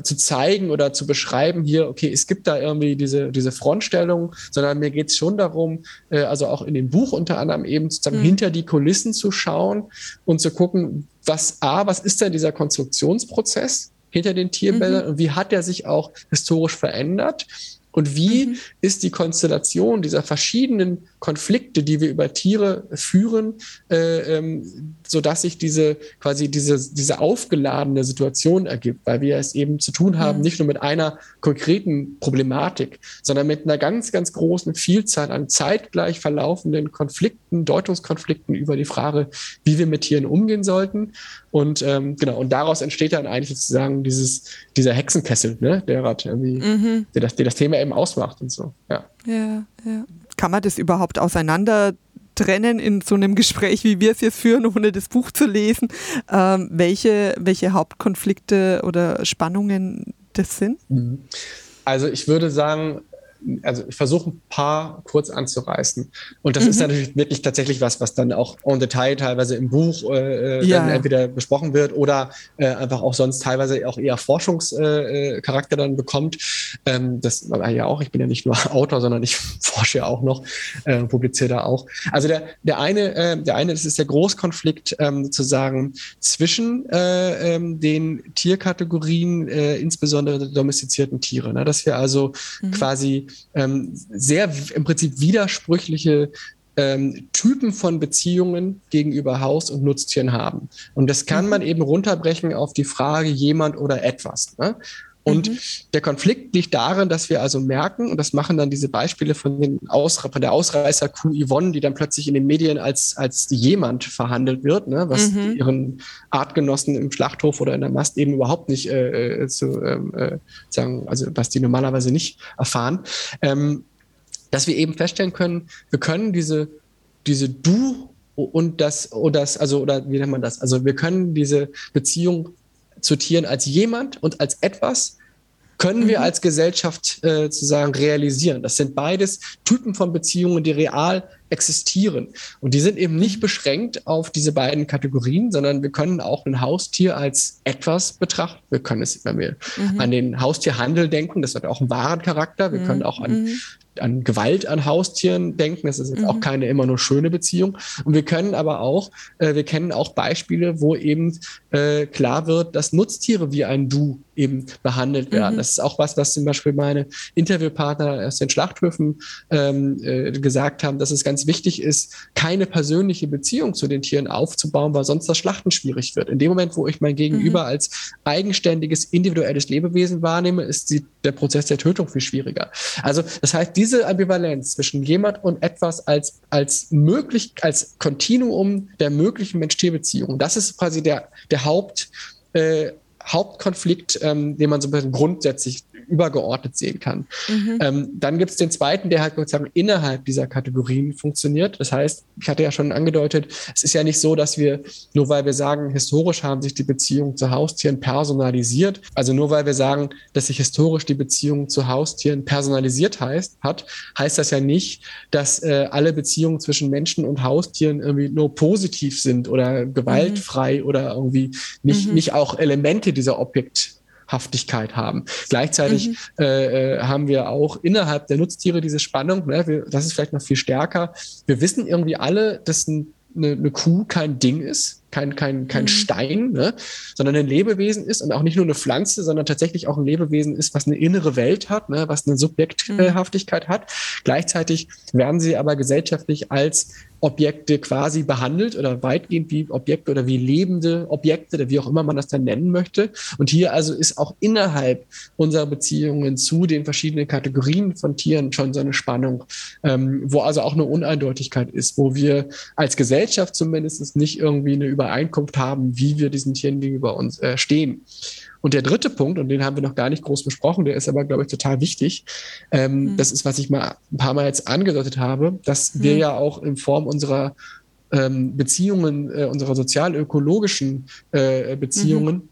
S3: zu zeigen oder zu beschreiben, hier, okay, es gibt da irgendwie diese, diese Frontstellung, sondern mir geht es schon darum, äh, also auch in dem Buch unter anderem eben sozusagen mhm. hinter die Kulissen zu schauen und zu gucken, was A, was ist denn dieser Konstruktionsprozess hinter den Tierbildern mhm. und wie hat er sich auch historisch verändert? Und wie mhm. ist die Konstellation dieser verschiedenen Konflikte, die wir über Tiere führen, äh, ähm, so dass sich diese quasi diese, diese aufgeladene Situation ergibt, weil wir es eben zu tun haben, mhm. nicht nur mit einer konkreten Problematik, sondern mit einer ganz, ganz großen Vielzahl an zeitgleich verlaufenden Konflikten, Deutungskonflikten über die Frage, wie wir mit Tieren umgehen sollten. Und ähm, genau, und daraus entsteht dann eigentlich sozusagen dieses, dieser Hexenkessel, ne, der, irgendwie, mhm. der, das, der das Thema eben ausmacht und so. Ja.
S2: ja, ja. Kann man das überhaupt auseinander trennen in so einem Gespräch, wie wir es jetzt führen, ohne das Buch zu lesen, ähm, welche, welche Hauptkonflikte oder Spannungen das sind? Mhm.
S3: Also ich würde sagen, also ich versuche ein paar kurz anzureißen. Und das mhm. ist natürlich wirklich tatsächlich was, was dann auch on Detail teilweise im Buch äh, äh ja. entweder besprochen wird oder äh, einfach auch sonst teilweise auch eher Forschungscharakter äh, dann bekommt. Ähm, das war ja auch, ich bin ja nicht nur Autor, sondern ich forsche ja auch noch, äh, publiziere da auch. Also der, der eine, äh, der eine, das ist der Großkonflikt ähm, sozusagen zwischen äh, ähm, den Tierkategorien, äh, insbesondere domestizierten Tiere. Ne? Dass wir also mhm. quasi ähm, sehr im Prinzip widersprüchliche ähm, Typen von Beziehungen gegenüber Haus- und Nutztieren haben. Und das kann mhm. man eben runterbrechen auf die Frage jemand oder etwas. Ne? Und mhm. der Konflikt liegt darin, dass wir also merken, und das machen dann diese Beispiele von, den Aus, von der Ausreißer-Kuh Yvonne, die dann plötzlich in den Medien als, als jemand verhandelt wird, ne, was mhm. ihren Artgenossen im Schlachthof oder in der Mast eben überhaupt nicht äh, äh zu ähm, äh, sagen, also was die normalerweise nicht erfahren, ähm, dass wir eben feststellen können, wir können diese, diese Du und das, oder das, also, oder wie nennt man das? Also wir können diese Beziehung zu Tieren als jemand und als etwas können wir mhm. als Gesellschaft äh, sozusagen realisieren. Das sind beides Typen von Beziehungen, die real existieren. Und die sind eben nicht mhm. beschränkt auf diese beiden Kategorien, sondern wir können auch ein Haustier als etwas betrachten. Wir können es, wenn wir mhm. an den Haustierhandel denken, das hat auch einen wahren Charakter. Wir mhm. können auch an mhm an Gewalt an Haustieren denken. Das ist jetzt mhm. auch keine immer nur schöne Beziehung. Und wir können aber auch, äh, wir kennen auch Beispiele, wo eben äh, klar wird, dass Nutztiere wie ein Du eben behandelt werden. Mhm. Das ist auch was, was zum Beispiel meine Interviewpartner aus den Schlachthöfen ähm, äh, gesagt haben, dass es ganz wichtig ist, keine persönliche Beziehung zu den Tieren aufzubauen, weil sonst das Schlachten schwierig wird. In dem Moment, wo ich mein Gegenüber mhm. als eigenständiges, individuelles Lebewesen wahrnehme, ist die, der Prozess der Tötung viel schwieriger. Also das heißt, diese Ambivalenz zwischen jemand und etwas als, als möglich, als Kontinuum der möglichen Mensch-Tier-Beziehung, das ist quasi der, der Haupt, äh, Hauptkonflikt, ähm, den man so ein bisschen grundsätzlich übergeordnet sehen kann. Mhm. Ähm, dann gibt es den zweiten, der halt sozusagen innerhalb dieser Kategorien funktioniert. Das heißt, ich hatte ja schon angedeutet, es ist ja nicht so, dass wir, nur weil wir sagen, historisch haben sich die Beziehungen zu Haustieren personalisiert, also nur weil wir sagen, dass sich historisch die Beziehung zu Haustieren personalisiert heißt, hat, heißt das ja nicht, dass äh, alle Beziehungen zwischen Menschen und Haustieren irgendwie nur positiv sind oder gewaltfrei mhm. oder irgendwie nicht, mhm. nicht auch Elemente dieser Objekt Haftigkeit haben. Gleichzeitig mhm. äh, äh, haben wir auch innerhalb der Nutztiere diese Spannung, ne, wir, das ist vielleicht noch viel stärker. Wir wissen irgendwie alle, dass ein, eine, eine Kuh kein Ding ist, kein, kein, kein mhm. Stein, ne? sondern ein Lebewesen ist und auch nicht nur eine Pflanze, sondern tatsächlich auch ein Lebewesen ist, was eine innere Welt hat, ne? was eine Subjekthaftigkeit mhm. hat. Gleichzeitig werden sie aber gesellschaftlich als Objekte quasi behandelt oder weitgehend wie Objekte oder wie lebende Objekte oder wie auch immer man das dann nennen möchte. Und hier also ist auch innerhalb unserer Beziehungen zu den verschiedenen Kategorien von Tieren schon so eine Spannung, ähm, wo also auch eine Uneindeutigkeit ist, wo wir als Gesellschaft zumindest nicht irgendwie eine Übereinkunft haben, wie wir diesen Tieren gegenüber uns äh, stehen. Und der dritte Punkt, und den haben wir noch gar nicht groß besprochen, der ist aber, glaube ich, total wichtig. Ähm, mhm. Das ist, was ich mal ein paar Mal jetzt angedeutet habe, dass mhm. wir ja auch in Form unserer ähm, Beziehungen, äh, unserer sozial-ökologischen äh, Beziehungen mhm.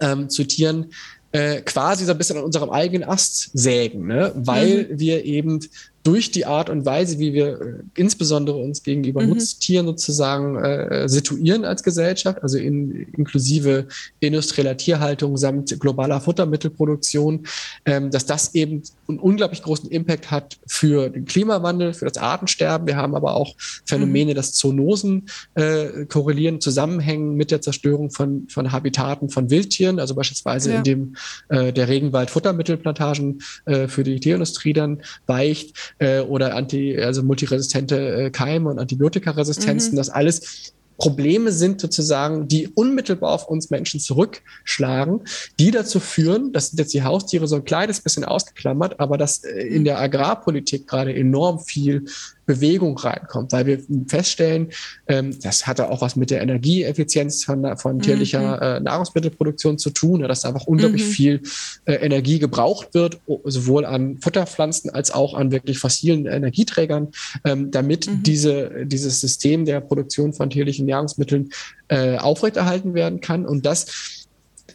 S3: ähm, zu Tieren äh, quasi so ein bisschen an unserem eigenen Ast sägen, ne? weil mhm. wir eben durch die Art und Weise, wie wir äh, insbesondere uns gegenüber mhm. Nutztieren sozusagen äh, situieren als Gesellschaft, also in, inklusive industrieller Tierhaltung samt globaler Futtermittelproduktion, ähm, dass das eben einen unglaublich großen Impact hat für den Klimawandel, für das Artensterben. Wir haben aber auch Phänomene, mhm. dass Zoonosen äh, korrelieren, zusammenhängen mit der Zerstörung von, von Habitaten von Wildtieren, also beispielsweise ja. indem äh, der Regenwald Futtermittelplantagen äh, für die Tierindustrie dann weicht äh, oder anti, also multiresistente äh, Keime und Antibiotikaresistenzen, mhm. das alles Probleme sind sozusagen, die unmittelbar auf uns Menschen zurückschlagen, die dazu führen, das sind jetzt die Haustiere so ein kleines bisschen ausgeklammert, aber dass äh, in der Agrarpolitik gerade enorm viel Bewegung reinkommt, weil wir feststellen, ähm, das hatte auch was mit der Energieeffizienz von, von tierlicher mhm. äh, Nahrungsmittelproduktion zu tun, dass einfach unglaublich mhm. viel äh, Energie gebraucht wird, sowohl an Futterpflanzen als auch an wirklich fossilen Energieträgern, ähm, damit mhm. diese, dieses System der Produktion von tierlichen Nahrungsmitteln äh, aufrechterhalten werden kann. Und das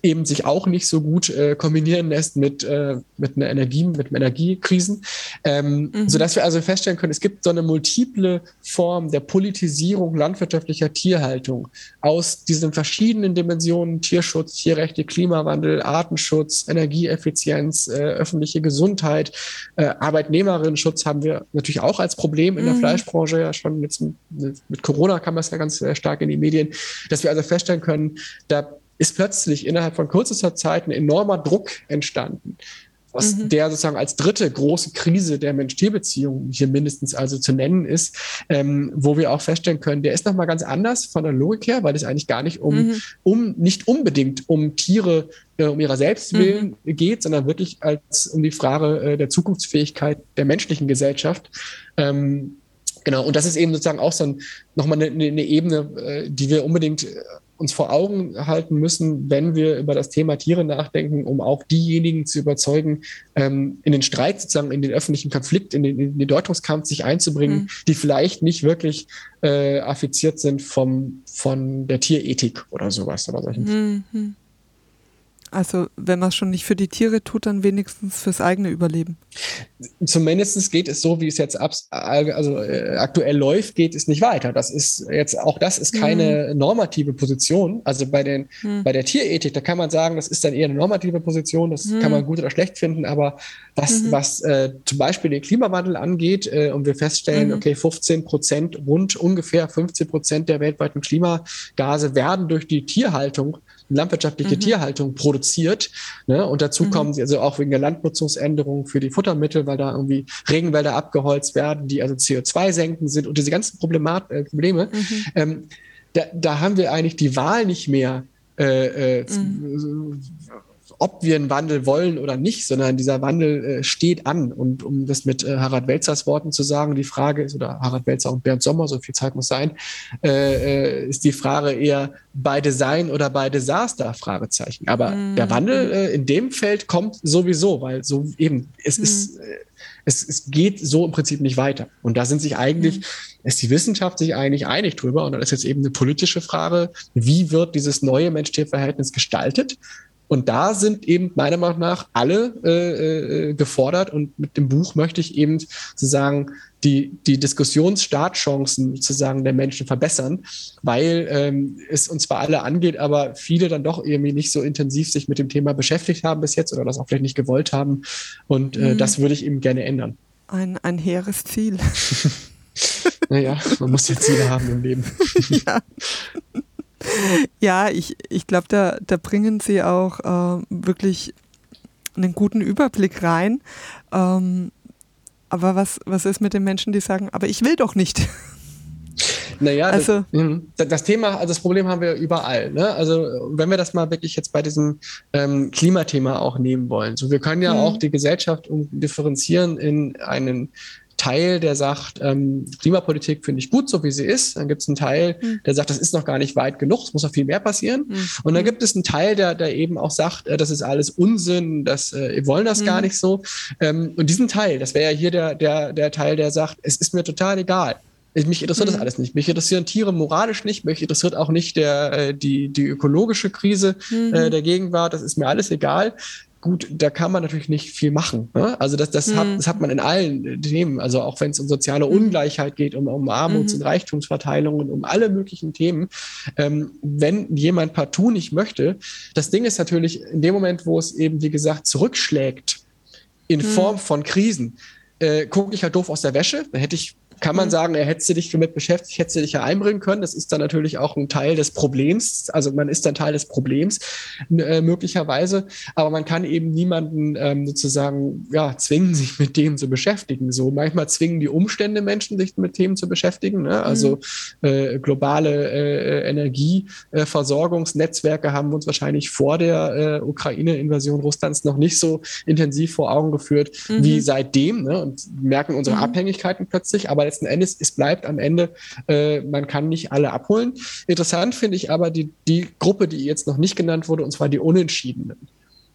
S3: eben sich auch nicht so gut äh, kombinieren lässt mit, äh, mit einer Energie, mit Energiekrisen. Ähm, mhm. Sodass wir also feststellen können, es gibt so eine multiple Form der Politisierung landwirtschaftlicher Tierhaltung aus diesen verschiedenen Dimensionen, Tierschutz, Tierrechte, Klimawandel, Artenschutz, Energieeffizienz, äh, öffentliche Gesundheit, äh, Arbeitnehmerinnenschutz haben wir natürlich auch als Problem in der mhm. Fleischbranche ja schon jetzt mit, mit Corona kam das ja ganz äh, stark in die Medien, dass wir also feststellen können, da ist plötzlich innerhalb von kürzester Zeit ein enormer Druck entstanden, was mhm. der sozusagen als dritte große Krise der Mensch-Tier-Beziehung hier mindestens also zu nennen ist, ähm, wo wir auch feststellen können, der ist nochmal ganz anders von der Logik her, weil es eigentlich gar nicht um, mhm. um nicht unbedingt um Tiere äh, um ihrer selbst willen mhm. geht, sondern wirklich als um die Frage äh, der Zukunftsfähigkeit der menschlichen Gesellschaft. Ähm, Genau, und das ist eben sozusagen auch so ein, nochmal eine, eine Ebene, äh, die wir unbedingt äh, uns vor Augen halten müssen, wenn wir über das Thema Tiere nachdenken, um auch diejenigen zu überzeugen, ähm, in den Streit sozusagen, in den öffentlichen Konflikt, in den, in den Deutungskampf sich einzubringen, mhm. die vielleicht nicht wirklich äh, affiziert sind vom, von der Tierethik oder sowas oder solchen. Mhm.
S2: Also wenn man es schon nicht für die Tiere tut, dann wenigstens fürs eigene Überleben.
S3: Zumindest geht es so, wie es jetzt ab, also, äh, aktuell läuft, geht es nicht weiter. Das ist jetzt auch das ist keine mhm. normative Position. Also bei den mhm. bei der Tierethik, da kann man sagen, das ist dann eher eine normative Position. Das mhm. kann man gut oder schlecht finden. Aber was mhm. was äh, zum Beispiel den Klimawandel angeht äh, und wir feststellen, mhm. okay, 15 Prozent rund ungefähr 15 Prozent der weltweiten Klimagase werden durch die Tierhaltung landwirtschaftliche mhm. Tierhaltung produziert. Ne? Und dazu mhm. kommen sie also auch wegen der Landnutzungsänderungen für die Futtermittel, weil da irgendwie Regenwälder abgeholzt werden, die also CO2-senken sind und diese ganzen Problemat äh, Probleme. Mhm. Ähm, da, da haben wir eigentlich die Wahl nicht mehr. Äh, äh, mhm ob wir einen Wandel wollen oder nicht, sondern dieser Wandel äh, steht an. Und um das mit äh, Harald Welzers Worten zu sagen, die Frage ist, oder Harald Welzer und Bernd Sommer, so viel Zeit muss sein, äh, äh ist die Frage eher bei Design oder bei Desaster? Fragezeichen. Aber mhm. der Wandel äh, in dem Feld kommt sowieso, weil so eben, es mhm. ist, äh, es, es geht so im Prinzip nicht weiter. Und da sind sich eigentlich, mhm. ist die Wissenschaft sich eigentlich einig drüber. Und dann ist jetzt eben eine politische Frage, wie wird dieses neue Mensch-Tier-Verhältnis gestaltet? Und da sind eben meiner Meinung nach alle äh, äh, gefordert. Und mit dem Buch möchte ich eben sozusagen die, die Diskussionsstartchancen sozusagen der Menschen verbessern, weil ähm, es uns zwar alle angeht, aber viele dann doch irgendwie nicht so intensiv sich mit dem Thema beschäftigt haben bis jetzt oder das auch vielleicht nicht gewollt haben. Und äh, mhm. das würde ich eben gerne ändern.
S2: Ein, ein hehres Ziel.
S3: naja, man muss ja Ziele haben im Leben. ja.
S2: Ja, ich, ich glaube, da, da bringen sie auch äh, wirklich einen guten Überblick rein. Ähm, aber was, was ist mit den Menschen, die sagen, aber ich will doch nicht?
S3: Naja, also, mhm. das, das, Thema, also das Problem haben wir überall. Ne? Also wenn wir das mal wirklich jetzt bei diesem ähm, Klimathema auch nehmen wollen. So, wir können ja mhm. auch die Gesellschaft differenzieren in einen Teil, der sagt, ähm, Klimapolitik finde ich gut, so wie sie ist. Dann gibt es einen Teil, mhm. der sagt, das ist noch gar nicht weit genug, es muss noch viel mehr passieren. Mhm. Und dann hm. gibt es einen Teil, der, der eben auch sagt, äh, das ist alles Unsinn, das, äh, wir wollen das mhm. gar hm. nicht so. Ähm, und diesen Teil, das wäre ja hier der, der, der Teil, der sagt, es ist mir total egal. Mich interessiert das alles nicht. Mich interessieren Tiere moralisch nicht. Mich interessiert auch nicht der, äh, die, die ökologische Krise mhm. der Gegenwart. Das ist mir alles egal gut, da kann man natürlich nicht viel machen. Ne? Also das, das, hm. hat, das hat man in allen Themen, also auch wenn es um soziale hm. Ungleichheit geht, um, um Armuts- mhm. und Reichtumsverteilungen, um alle möglichen Themen. Ähm, wenn jemand partout nicht möchte, das Ding ist natürlich in dem Moment, wo es eben, wie gesagt, zurückschlägt in mhm. Form von Krisen, äh, gucke ich halt doof aus der Wäsche. Dann hätte ich kann man mhm. sagen, er hätte dich damit beschäftigt, hätte dich ja einbringen können. Das ist dann natürlich auch ein Teil des Problems. Also man ist dann Teil des Problems äh, möglicherweise, aber man kann eben niemanden ähm, sozusagen ja zwingen, sich mit dem zu beschäftigen. So manchmal zwingen die Umstände Menschen, sich mit Themen zu beschäftigen. Ne? Also mhm. äh, globale äh, Energieversorgungsnetzwerke äh, haben uns wahrscheinlich vor der äh, Ukraine-Invasion Russlands noch nicht so intensiv vor Augen geführt mhm. wie seitdem ne? und merken unsere mhm. Abhängigkeiten plötzlich. Aber letzten Endes, es bleibt am Ende, äh, man kann nicht alle abholen. Interessant finde ich aber die, die Gruppe, die jetzt noch nicht genannt wurde, und zwar die Unentschiedenen.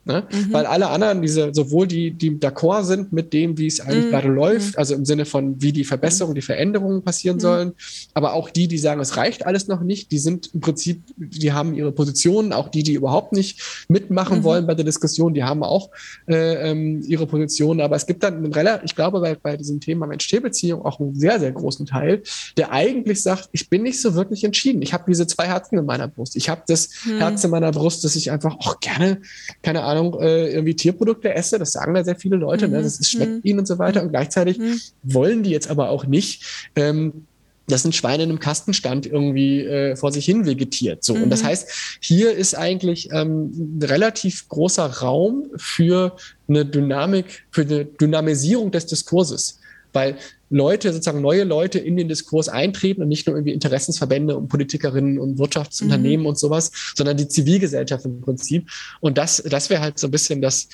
S3: Ne? Mhm. Weil alle anderen, diese, sowohl die, die d'accord sind mit dem, wie es eigentlich mhm. gerade läuft, mhm. also im Sinne von, wie die Verbesserungen, die Veränderungen passieren mhm. sollen, aber auch die, die sagen, es reicht alles noch nicht, die sind im Prinzip, die haben ihre Positionen, auch die, die überhaupt nicht mitmachen mhm. wollen bei der Diskussion, die haben auch äh, ähm, ihre Positionen, aber es gibt dann einen relativ, ich glaube, bei, bei diesem Thema Mensch-Tier-Beziehung auch einen sehr, sehr großen Teil, der eigentlich sagt, ich bin nicht so wirklich entschieden. Ich habe diese zwei Herzen in meiner Brust. Ich habe das mhm. Herz in meiner Brust, dass ich einfach auch gerne, keine Ahnung, Ahnung, äh, irgendwie Tierprodukte esse. Das sagen da sehr viele Leute. Ne? Mhm. Ne? Das schmeckt mhm. ihnen und so weiter. Und gleichzeitig mhm. wollen die jetzt aber auch nicht. Ähm, dass ein Schwein in einem Kastenstand irgendwie äh, vor sich hin vegetiert. So. Mhm. Und das mhm. heißt, hier ist eigentlich ähm, ein relativ großer Raum für eine Dynamik, für eine Dynamisierung des Diskurses. Weil Leute, sozusagen neue Leute in den Diskurs eintreten und nicht nur irgendwie Interessensverbände und Politikerinnen und Wirtschaftsunternehmen mhm. und sowas, sondern die Zivilgesellschaft im Prinzip. Und das, das wäre halt so ein bisschen das,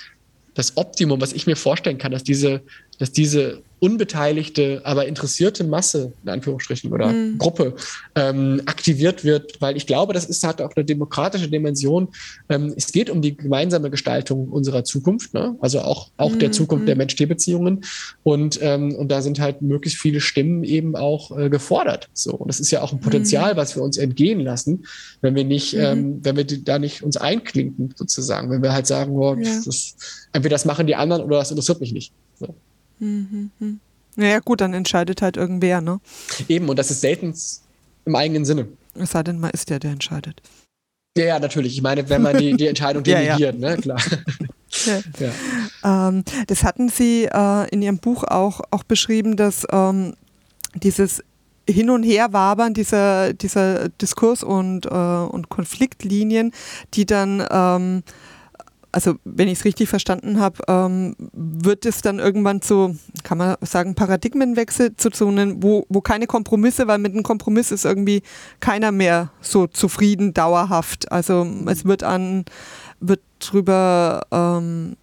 S3: das Optimum, was ich mir vorstellen kann, dass diese, dass diese unbeteiligte, aber interessierte Masse, in Anführungsstrichen, oder mhm. Gruppe ähm, aktiviert wird, weil ich glaube, das ist, hat auch eine demokratische Dimension. Ähm, es geht um die gemeinsame Gestaltung unserer Zukunft, ne? also auch, auch mhm. der Zukunft der mhm. Mensch-Tier-Beziehungen. Und, ähm, und da sind halt möglichst viele Stimmen eben auch äh, gefordert. So. Und das ist ja auch ein Potenzial, mhm. was wir uns entgehen lassen, wenn wir nicht, mhm. ähm, wenn wir da nicht uns einklinken, sozusagen. Wenn wir halt sagen, oh, ja. das, entweder das machen die anderen oder das interessiert mich nicht. So.
S2: Mhm. Naja, gut, dann entscheidet halt irgendwer, ne?
S3: Eben, und das ist selten im eigenen Sinne.
S2: Es sei denn, man ist der, der entscheidet.
S3: Ja, ja, natürlich. Ich meine, wenn man die, die Entscheidung delegiert, ja, ja. ne, klar.
S2: Ja. ja. Ähm, das hatten Sie äh, in Ihrem Buch auch, auch beschrieben, dass ähm, dieses Hin- und Herwabern dieser, dieser Diskurs- und, äh, und Konfliktlinien, die dann ähm, also wenn ich es richtig verstanden habe, ähm, wird es dann irgendwann zu, kann man sagen, Paradigmenwechsel zu, einem, wo, wo keine Kompromisse, weil mit einem Kompromiss ist irgendwie keiner mehr so zufrieden, dauerhaft. Also es wird an, wird drüber ähm,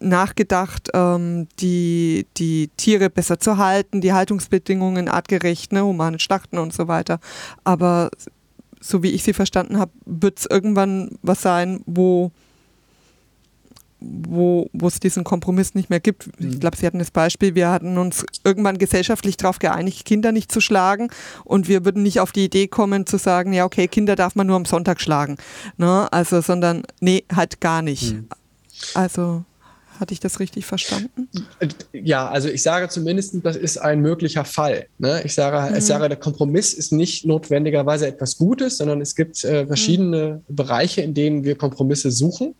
S2: nachgedacht, ähm, die, die Tiere besser zu halten, die Haltungsbedingungen artgerecht, ne, humane Schlachten und so weiter. Aber so wie ich sie verstanden habe, wird es irgendwann was sein, wo wo es diesen Kompromiss nicht mehr gibt. Ich mhm. glaube, Sie hatten das Beispiel, wir hatten uns irgendwann gesellschaftlich darauf geeinigt, Kinder nicht zu schlagen und wir würden nicht auf die Idee kommen zu sagen, ja okay, Kinder darf man nur am Sonntag schlagen. Ne? Also, sondern nee, halt gar nicht. Mhm. Also hatte ich das richtig verstanden?
S3: Ja, also ich sage zumindest, das ist ein möglicher Fall. Ne? Ich, sage, mhm. ich sage, der Kompromiss ist nicht notwendigerweise etwas Gutes, sondern es gibt äh, verschiedene mhm. Bereiche, in denen wir Kompromisse suchen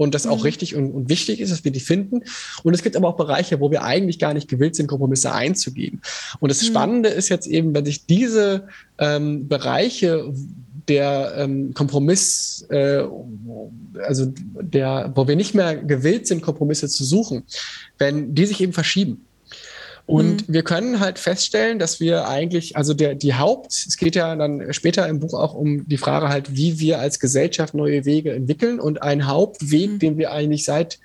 S3: und das auch mhm. richtig und, und, wichtig ist, dass wir die finden. Und es gibt aber auch Bereiche, wo wir eigentlich gar nicht gewillt sind, Kompromisse einzugehen. Und das mhm. Spannende ist jetzt eben, wenn sich diese ähm, Bereiche der ähm, Kompromiss, äh, also der, wo wir nicht mehr gewillt sind, Kompromisse zu suchen, wenn die sich eben verschieben. Und mhm. wir können halt feststellen, dass wir eigentlich, also der, die Haupt, es geht ja dann später im Buch auch um die Frage halt, wie wir als Gesellschaft neue Wege entwickeln. Und ein Hauptweg, mhm. den wir eigentlich seit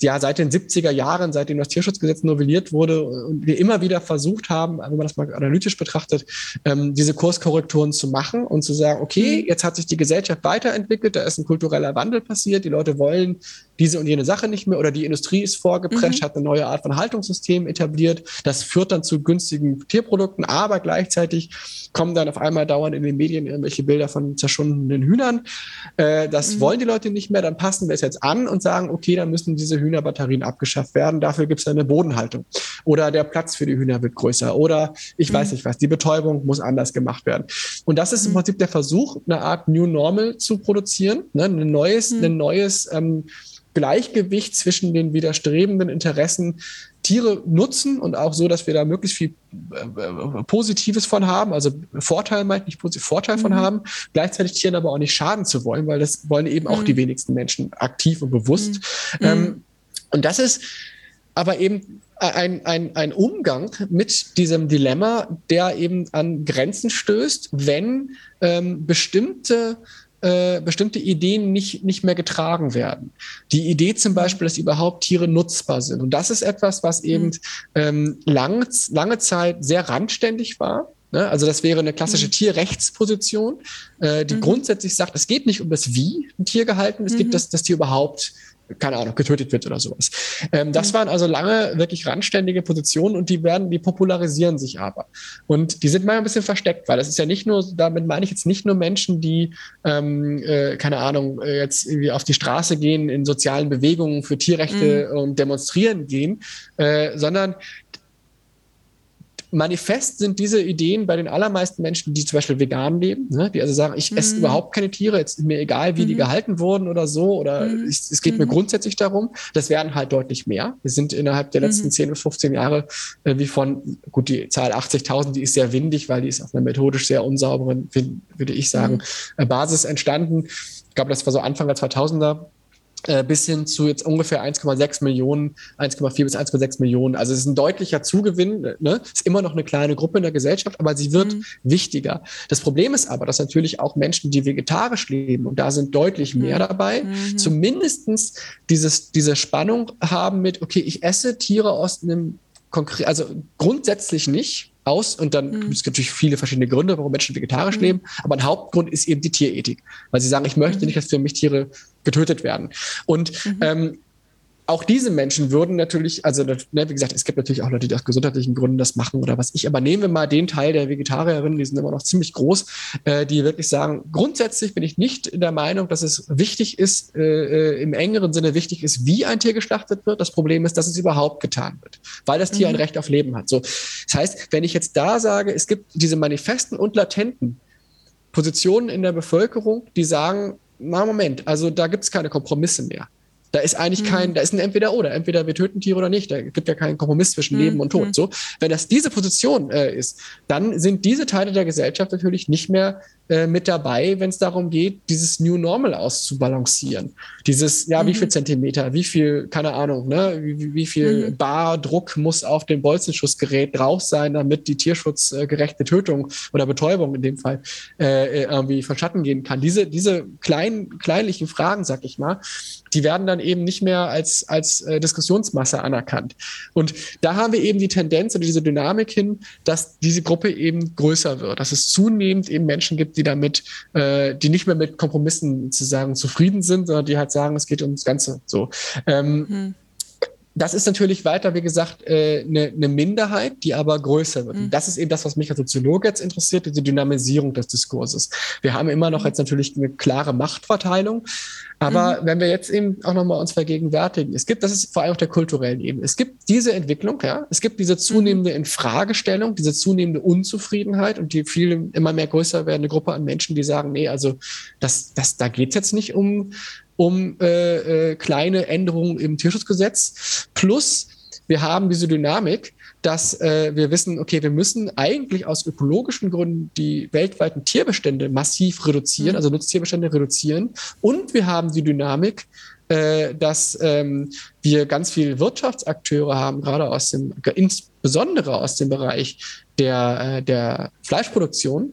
S3: ja seit den 70er Jahren, seitdem das Tierschutzgesetz novelliert wurde und wir immer wieder versucht haben, wenn man das mal analytisch betrachtet, ähm, diese Kurskorrekturen zu machen und zu sagen, okay, mhm. jetzt hat sich die Gesellschaft weiterentwickelt, da ist ein kultureller Wandel passiert, die Leute wollen diese und jene Sache nicht mehr oder die Industrie ist vorgeprescht, mhm. hat eine neue Art von Haltungssystem etabliert. Das führt dann zu günstigen Tierprodukten, aber gleichzeitig kommen dann auf einmal dauernd in den Medien irgendwelche Bilder von zerschundenen Hühnern. Äh, das mhm. wollen die Leute nicht mehr, dann passen wir es jetzt an und sagen, okay, dann müssen diese Hühnerbatterien abgeschafft werden, dafür gibt es eine Bodenhaltung. Oder der Platz für die Hühner wird größer. Oder ich mhm. weiß nicht was, die Betäubung muss anders gemacht werden. Und das ist im mhm. Prinzip der Versuch, eine Art New Normal zu produzieren, ne? ein neues, mhm. ein neues ähm, Gleichgewicht zwischen den widerstrebenden Interessen Tiere nutzen und auch so, dass wir da möglichst viel äh, äh Positives von haben, also Vorteil meint nicht positiv, Vorteil mhm. von haben, gleichzeitig Tieren aber auch nicht schaden zu wollen, weil das wollen eben mhm. auch die wenigsten Menschen aktiv und bewusst. Mhm. Ähm, und das ist aber eben ein, ein, ein Umgang mit diesem Dilemma, der eben an Grenzen stößt, wenn ähm, bestimmte äh, bestimmte Ideen nicht, nicht mehr getragen werden. Die Idee zum Beispiel, dass überhaupt Tiere nutzbar sind. Und das ist etwas, was eben mhm. ähm, lang, lange Zeit sehr randständig war. Ne? Also das wäre eine klassische mhm. Tierrechtsposition, äh, die mhm. grundsätzlich sagt, es geht nicht um das Wie ein Tier gehalten, es geht, mhm. dass das Tier überhaupt keine Ahnung, getötet wird oder sowas. Ähm, das mhm. waren also lange wirklich randständige Positionen und die werden, die popularisieren sich aber. Und die sind mal ein bisschen versteckt, weil das ist ja nicht nur, damit meine ich jetzt nicht nur Menschen, die, ähm, äh, keine Ahnung, äh, jetzt irgendwie auf die Straße gehen, in sozialen Bewegungen für Tierrechte mhm. und demonstrieren gehen, äh, sondern manifest sind diese Ideen bei den allermeisten Menschen, die zum Beispiel vegan leben, ne? die also sagen, ich mhm. esse überhaupt keine Tiere, jetzt ist mir egal, wie mhm. die gehalten wurden oder so, oder mhm. ich, es geht mir mhm. grundsätzlich darum, das werden halt deutlich mehr. Wir sind innerhalb der letzten 10 mhm. bis 15 Jahre äh, wie von, gut, die Zahl 80.000, die ist sehr windig, weil die ist auf einer methodisch sehr unsauberen, würde ich sagen, mhm. äh, Basis entstanden. Ich glaube, das war so Anfang der 2000er äh, bis hin zu jetzt ungefähr 1,6 Millionen, 1,4 bis 1,6 Millionen. Also es ist ein deutlicher Zugewinn. Ne? Ist immer noch eine kleine Gruppe in der Gesellschaft, aber sie wird mhm. wichtiger. Das Problem ist aber, dass natürlich auch Menschen, die vegetarisch leben, und da sind deutlich mehr mhm. dabei, mhm. zumindestens dieses, diese Spannung haben mit, okay, ich esse Tiere aus einem konkret, also grundsätzlich nicht aus und dann mhm. gibt es natürlich viele verschiedene Gründe, warum Menschen vegetarisch mhm. leben, aber ein Hauptgrund ist eben die Tierethik, weil sie sagen, ich möchte mhm. nicht, dass für mich Tiere getötet werden. Und mhm. ähm, auch diese Menschen würden natürlich, also ne, wie gesagt, es gibt natürlich auch Leute, die aus gesundheitlichen Gründen das machen oder was ich, aber nehmen wir mal den Teil der Vegetarierinnen, die sind immer noch ziemlich groß, äh, die wirklich sagen, grundsätzlich bin ich nicht in der Meinung, dass es wichtig ist, äh, äh im engeren Sinne wichtig ist, wie ein Tier geschlachtet wird. Das Problem ist, dass es überhaupt getan wird, weil das Tier mhm. ein Recht auf Leben hat. So, das heißt, wenn ich jetzt da sage, es gibt diese manifesten und latenten Positionen in der Bevölkerung, die sagen, na Moment, also da gibt es keine Kompromisse mehr. Da ist eigentlich mhm. kein, da ist ein Entweder-Oder. Entweder wir töten Tiere oder nicht. Da gibt ja keinen Kompromiss zwischen mhm. Leben und Tod. Mhm. So, wenn das diese Position äh, ist, dann sind diese Teile der Gesellschaft natürlich nicht mehr äh, mit dabei, wenn es darum geht, dieses New Normal auszubalancieren. Dieses, ja, mhm. wie viel Zentimeter, wie viel, keine Ahnung, ne, wie, wie viel mhm. Bar Druck muss auf dem Bolzenschussgerät drauf sein, damit die tierschutzgerechte Tötung oder Betäubung in dem Fall äh, irgendwie verschatten gehen kann. Diese, diese kleinen, kleinlichen Fragen, sag ich mal, die werden dann eben nicht mehr als, als äh, Diskussionsmasse anerkannt. Und da haben wir eben die Tendenz oder diese Dynamik hin, dass diese Gruppe eben größer wird, dass es zunehmend eben Menschen gibt, die damit, äh, die nicht mehr mit Kompromissen sozusagen zufrieden sind, sondern die halt sagen, es geht ums Ganze so. Ähm, mhm. Das ist natürlich weiter, wie gesagt, eine äh, ne, ne Minderheit, die aber größer wird. Mhm. Das ist eben das, was mich als Soziologe jetzt interessiert, diese Dynamisierung des Diskurses. Wir haben immer noch jetzt natürlich eine klare Machtverteilung, aber mhm. wenn wir jetzt eben auch nochmal uns vergegenwärtigen, es gibt, das ist vor allem auf der kulturellen Ebene, es gibt diese Entwicklung, ja, es gibt diese zunehmende mhm. Infragestellung, diese zunehmende Unzufriedenheit und die viel immer mehr größer werdende Gruppe an Menschen, die sagen, nee, also das, das, da geht's jetzt nicht um, um äh, äh, kleine Änderungen im Tierschutzgesetz. Plus, wir haben diese Dynamik, dass äh, wir wissen, okay, wir müssen eigentlich aus ökologischen Gründen die weltweiten Tierbestände massiv reduzieren, mhm. also Nutztierbestände reduzieren. Und wir haben die Dynamik, äh, dass ähm, wir ganz viele Wirtschaftsakteure haben, gerade aus dem, insbesondere aus dem Bereich der, äh, der Fleischproduktion,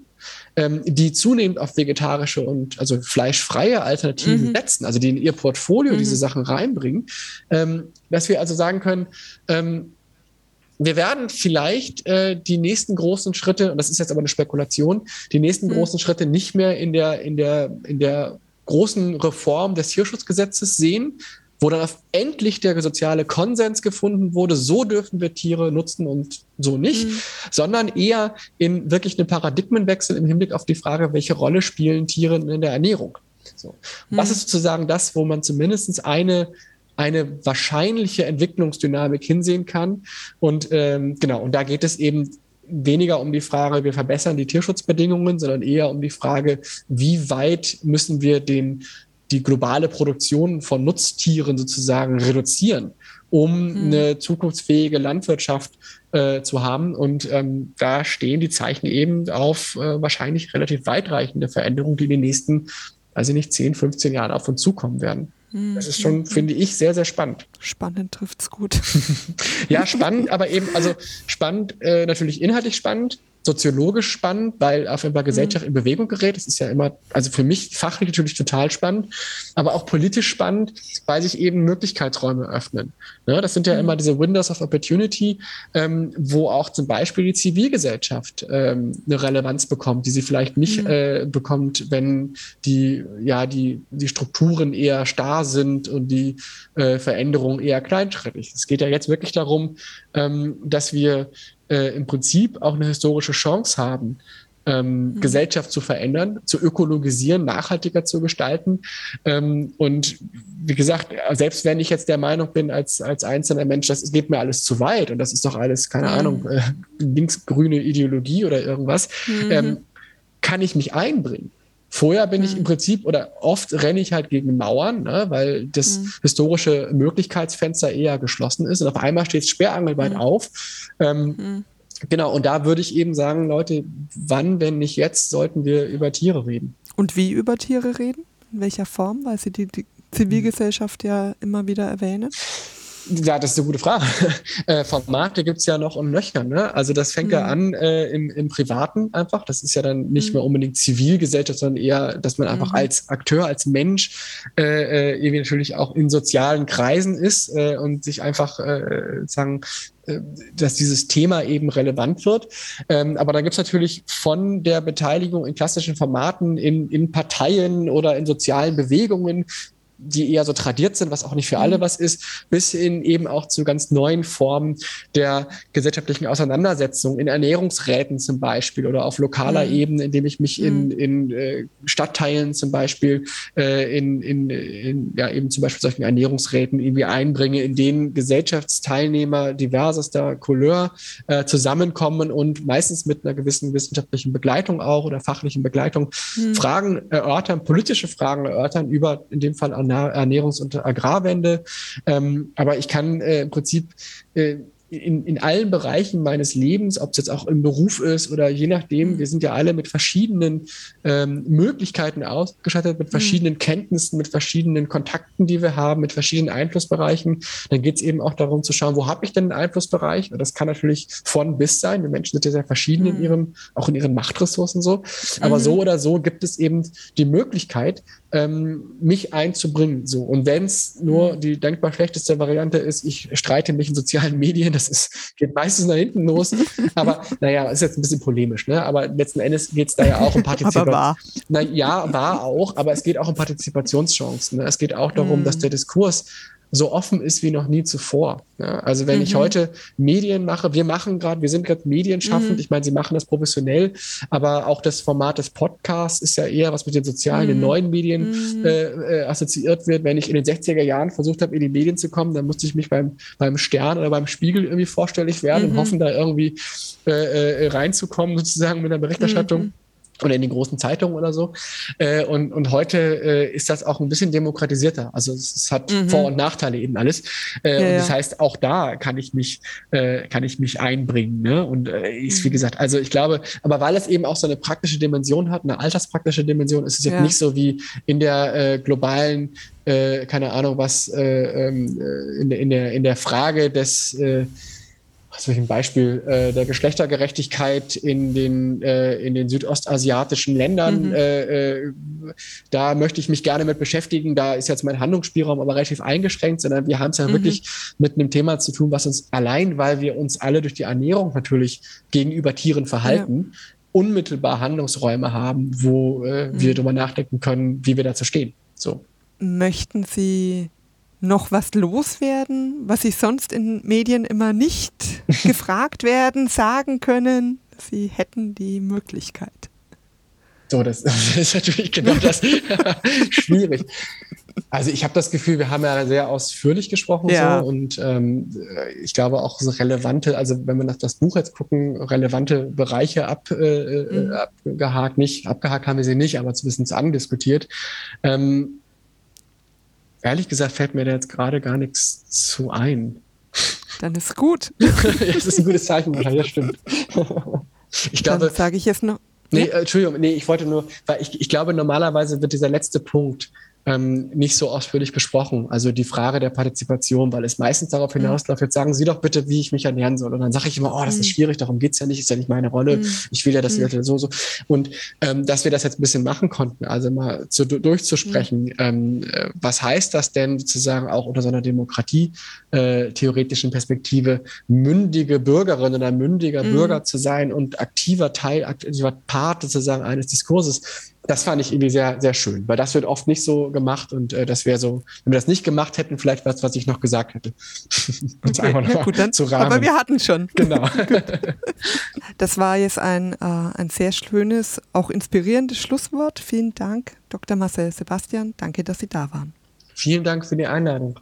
S3: ähm, die zunehmend auf vegetarische und also fleischfreie Alternativen mhm. setzen, also die in ihr Portfolio mhm. diese Sachen reinbringen, ähm, dass wir also sagen können, ähm, wir werden vielleicht äh, die nächsten großen Schritte, und das ist jetzt aber eine Spekulation, die nächsten mhm. großen Schritte nicht mehr in der, in der, in der großen Reform des Tierschutzgesetzes sehen, wo dann endlich der soziale Konsens gefunden wurde, so dürfen wir Tiere nutzen und so nicht, mhm. sondern eher in wirklich einen Paradigmenwechsel im Hinblick auf die Frage, welche Rolle spielen Tiere in der Ernährung. So. Mhm. Was ist sozusagen das, wo man zumindest eine eine wahrscheinliche Entwicklungsdynamik hinsehen kann. Und ähm, genau, und da geht es eben weniger um die Frage, wir verbessern die Tierschutzbedingungen, sondern eher um die Frage, wie weit müssen wir den, die globale Produktion von Nutztieren sozusagen reduzieren, um mhm. eine zukunftsfähige Landwirtschaft äh, zu haben. Und ähm, da stehen die Zeichen eben auf äh, wahrscheinlich relativ weitreichende Veränderungen, die in den nächsten, weiß ich nicht, 10, 15 Jahren auf uns zukommen werden. Das ist schon, mhm. finde ich, sehr, sehr spannend.
S2: Spannend trifft es gut.
S3: ja, spannend, aber eben, also spannend, äh, natürlich inhaltlich spannend, soziologisch spannend, weil auf einmal Gesellschaft mhm. in Bewegung gerät. Das ist ja immer, also für mich fachlich natürlich total spannend, aber auch politisch spannend, weil sich eben Möglichkeitsräume öffnen. Ne, das sind ja mhm. immer diese Windows of Opportunity, ähm, wo auch zum Beispiel die Zivilgesellschaft ähm, eine Relevanz bekommt, die sie vielleicht nicht mhm. äh, bekommt, wenn die, ja, die, die Strukturen eher starr sind und die äh, Veränderungen eher kleinschrittig. Es geht ja jetzt wirklich darum, ähm, dass wir äh, im Prinzip auch eine historische Chance haben, ähm, mhm. Gesellschaft zu verändern, zu ökologisieren, nachhaltiger zu gestalten. Ähm, und wie gesagt, selbst wenn ich jetzt der Meinung bin, als, als einzelner Mensch, das geht mir alles zu weit und das ist doch alles, keine mhm. Ahnung, äh, linksgrüne Ideologie oder irgendwas, mhm. ähm, kann ich mich einbringen. Vorher bin mhm. ich im Prinzip oder oft renne ich halt gegen Mauern, ne, weil das mhm. historische Möglichkeitsfenster eher geschlossen ist. Und auf einmal steht es sperrangelweit mhm. auf. Ähm, mhm. Genau, und da würde ich eben sagen, Leute, wann, wenn nicht jetzt, sollten wir über Tiere reden.
S2: Und wie über Tiere reden? In welcher Form? Weil Sie die, die Zivilgesellschaft ja immer wieder erwähnen.
S3: Ja, das ist eine gute Frage. Äh, Formate gibt es ja noch und nöcher. Ne? Also das fängt mhm. ja an äh, im, im Privaten einfach. Das ist ja dann nicht mhm. mehr unbedingt Zivilgesellschaft, sondern eher, dass man einfach mhm. als Akteur, als Mensch äh, äh, irgendwie natürlich auch in sozialen Kreisen ist äh, und sich einfach äh, sagen äh, dass dieses Thema eben relevant wird. Ähm, aber da gibt es natürlich von der Beteiligung in klassischen Formaten, in, in Parteien oder in sozialen Bewegungen die eher so tradiert sind, was auch nicht für alle mhm. was ist, bis hin eben auch zu ganz neuen Formen der gesellschaftlichen Auseinandersetzung in Ernährungsräten zum Beispiel oder auf lokaler mhm. Ebene, indem ich mich in, mhm. in äh, Stadtteilen zum Beispiel äh, in, in, in ja eben zum Beispiel solchen Ernährungsräten irgendwie einbringe, in denen Gesellschaftsteilnehmer diversester Couleur äh, zusammenkommen und meistens mit einer gewissen wissenschaftlichen Begleitung auch oder fachlichen Begleitung mhm. Fragen erörtern, politische Fragen erörtern über in dem Fall Ernährungs- und Agrarwende. Ähm, aber ich kann äh, im Prinzip äh, in, in allen Bereichen meines Lebens, ob es jetzt auch im Beruf ist oder je nachdem, mhm. wir sind ja alle mit verschiedenen ähm, Möglichkeiten ausgestattet, mit mhm. verschiedenen mhm. Kenntnissen, mit verschiedenen Kontakten, die wir haben, mit verschiedenen Einflussbereichen. Dann geht es eben auch darum zu schauen, wo habe ich denn einen Einflussbereich? Und das kann natürlich von bis sein. Die Menschen sind ja sehr verschieden mhm. in ihrem, auch in ihren Machtressourcen so. Aber mhm. so oder so gibt es eben die Möglichkeit, ähm, mich einzubringen. So. Und wenn es nur mhm. die denkbar schlechteste Variante ist, ich streite mich in sozialen Medien, das ist, geht meistens nach hinten los. Aber naja, ist jetzt ein bisschen polemisch, ne? Aber letzten Endes geht es da ja auch um Partizipation. Na, ja, war auch, aber es geht auch um Partizipationschancen. Ne? Es geht auch darum, mhm. dass der Diskurs so offen ist wie noch nie zuvor. Ja, also wenn mhm. ich heute Medien mache, wir machen gerade, wir sind gerade medienschaffend, mhm. ich meine, sie machen das professionell, aber auch das Format des Podcasts ist ja eher was mit den sozialen, mhm. den neuen Medien mhm. äh, äh, assoziiert wird. Wenn ich in den 60er Jahren versucht habe, in die Medien zu kommen, dann musste ich mich beim, beim Stern oder beim Spiegel irgendwie vorstellig werden und mhm. hoffen, da irgendwie äh, äh, reinzukommen, sozusagen mit einer Berichterstattung. Oder in den großen Zeitungen oder so. Äh, und, und heute äh, ist das auch ein bisschen demokratisierter. Also es, es hat mhm. Vor- und Nachteile eben alles. Äh, ja, und das heißt, auch da kann ich mich, äh, kann ich mich einbringen. Ne? Und äh, ist, wie mhm. gesagt, also ich glaube, aber weil es eben auch so eine praktische Dimension hat, eine alterspraktische Dimension, ist es jetzt ja. nicht so wie in der äh, globalen äh, keine Ahnung was, äh, ähm, äh, in, in, der, in der Frage des äh, was ein Beispiel äh, der Geschlechtergerechtigkeit in den, äh, in den südostasiatischen Ländern. Mhm. Äh, äh, da möchte ich mich gerne mit beschäftigen. Da ist jetzt mein Handlungsspielraum aber relativ eingeschränkt, sondern wir haben es ja mhm. wirklich mit einem Thema zu tun, was uns allein, weil wir uns alle durch die Ernährung natürlich gegenüber Tieren verhalten, ja. unmittelbar Handlungsräume haben, wo äh, mhm. wir darüber nachdenken können, wie wir dazu stehen. So.
S2: Möchten Sie noch was loswerden, was Sie sonst in Medien immer nicht gefragt werden, sagen können? Sie hätten die Möglichkeit.
S3: So, das, das ist natürlich genau das. Schwierig. Also ich habe das Gefühl, wir haben ja sehr ausführlich gesprochen ja. so und ähm, ich glaube auch so relevante, also wenn wir nach das Buch jetzt gucken, relevante Bereiche ab, äh, mhm. abgehakt, nicht abgehakt haben wir sie nicht, aber zumindest andiskutiert. Ähm, Ehrlich gesagt fällt mir da jetzt gerade gar nichts zu ein.
S2: Dann ist gut.
S3: das ist ein gutes Zeichen wahrscheinlich, das stimmt.
S2: Ich glaube. sage ich jetzt noch.
S3: Nee, Entschuldigung, nee, ich wollte nur, weil ich, ich glaube, normalerweise wird dieser letzte Punkt ähm, nicht so ausführlich besprochen. Also die Frage der Partizipation, weil es meistens darauf mhm. hinausläuft, jetzt sagen Sie doch bitte, wie ich mich ernähren soll. Und dann sage ich immer, oh, das ist mhm. schwierig, darum geht's ja nicht, ist ja nicht meine Rolle. Mhm. Ich will ja, dass die Leute so, so. Und ähm, dass wir das jetzt ein bisschen machen konnten, also mal zu, durchzusprechen, ähm, äh, was heißt das denn sozusagen auch unter so einer Demokratie äh, Perspektive, mündige Bürgerin oder mündiger Bürger zu sein und aktiver Teil, aktiver Part sozusagen eines Diskurses das fand ich irgendwie sehr, sehr schön, weil das wird oft nicht so gemacht und äh, das wäre so, wenn wir das nicht gemacht hätten, vielleicht was, was ich noch gesagt hätte.
S2: okay. ja, gut, dann, aber wir hatten schon.
S3: Genau.
S2: das war jetzt ein, äh, ein sehr schönes, auch inspirierendes Schlusswort. Vielen Dank, Dr. Marcel Sebastian. Danke, dass Sie da waren.
S3: Vielen Dank für die Einladung.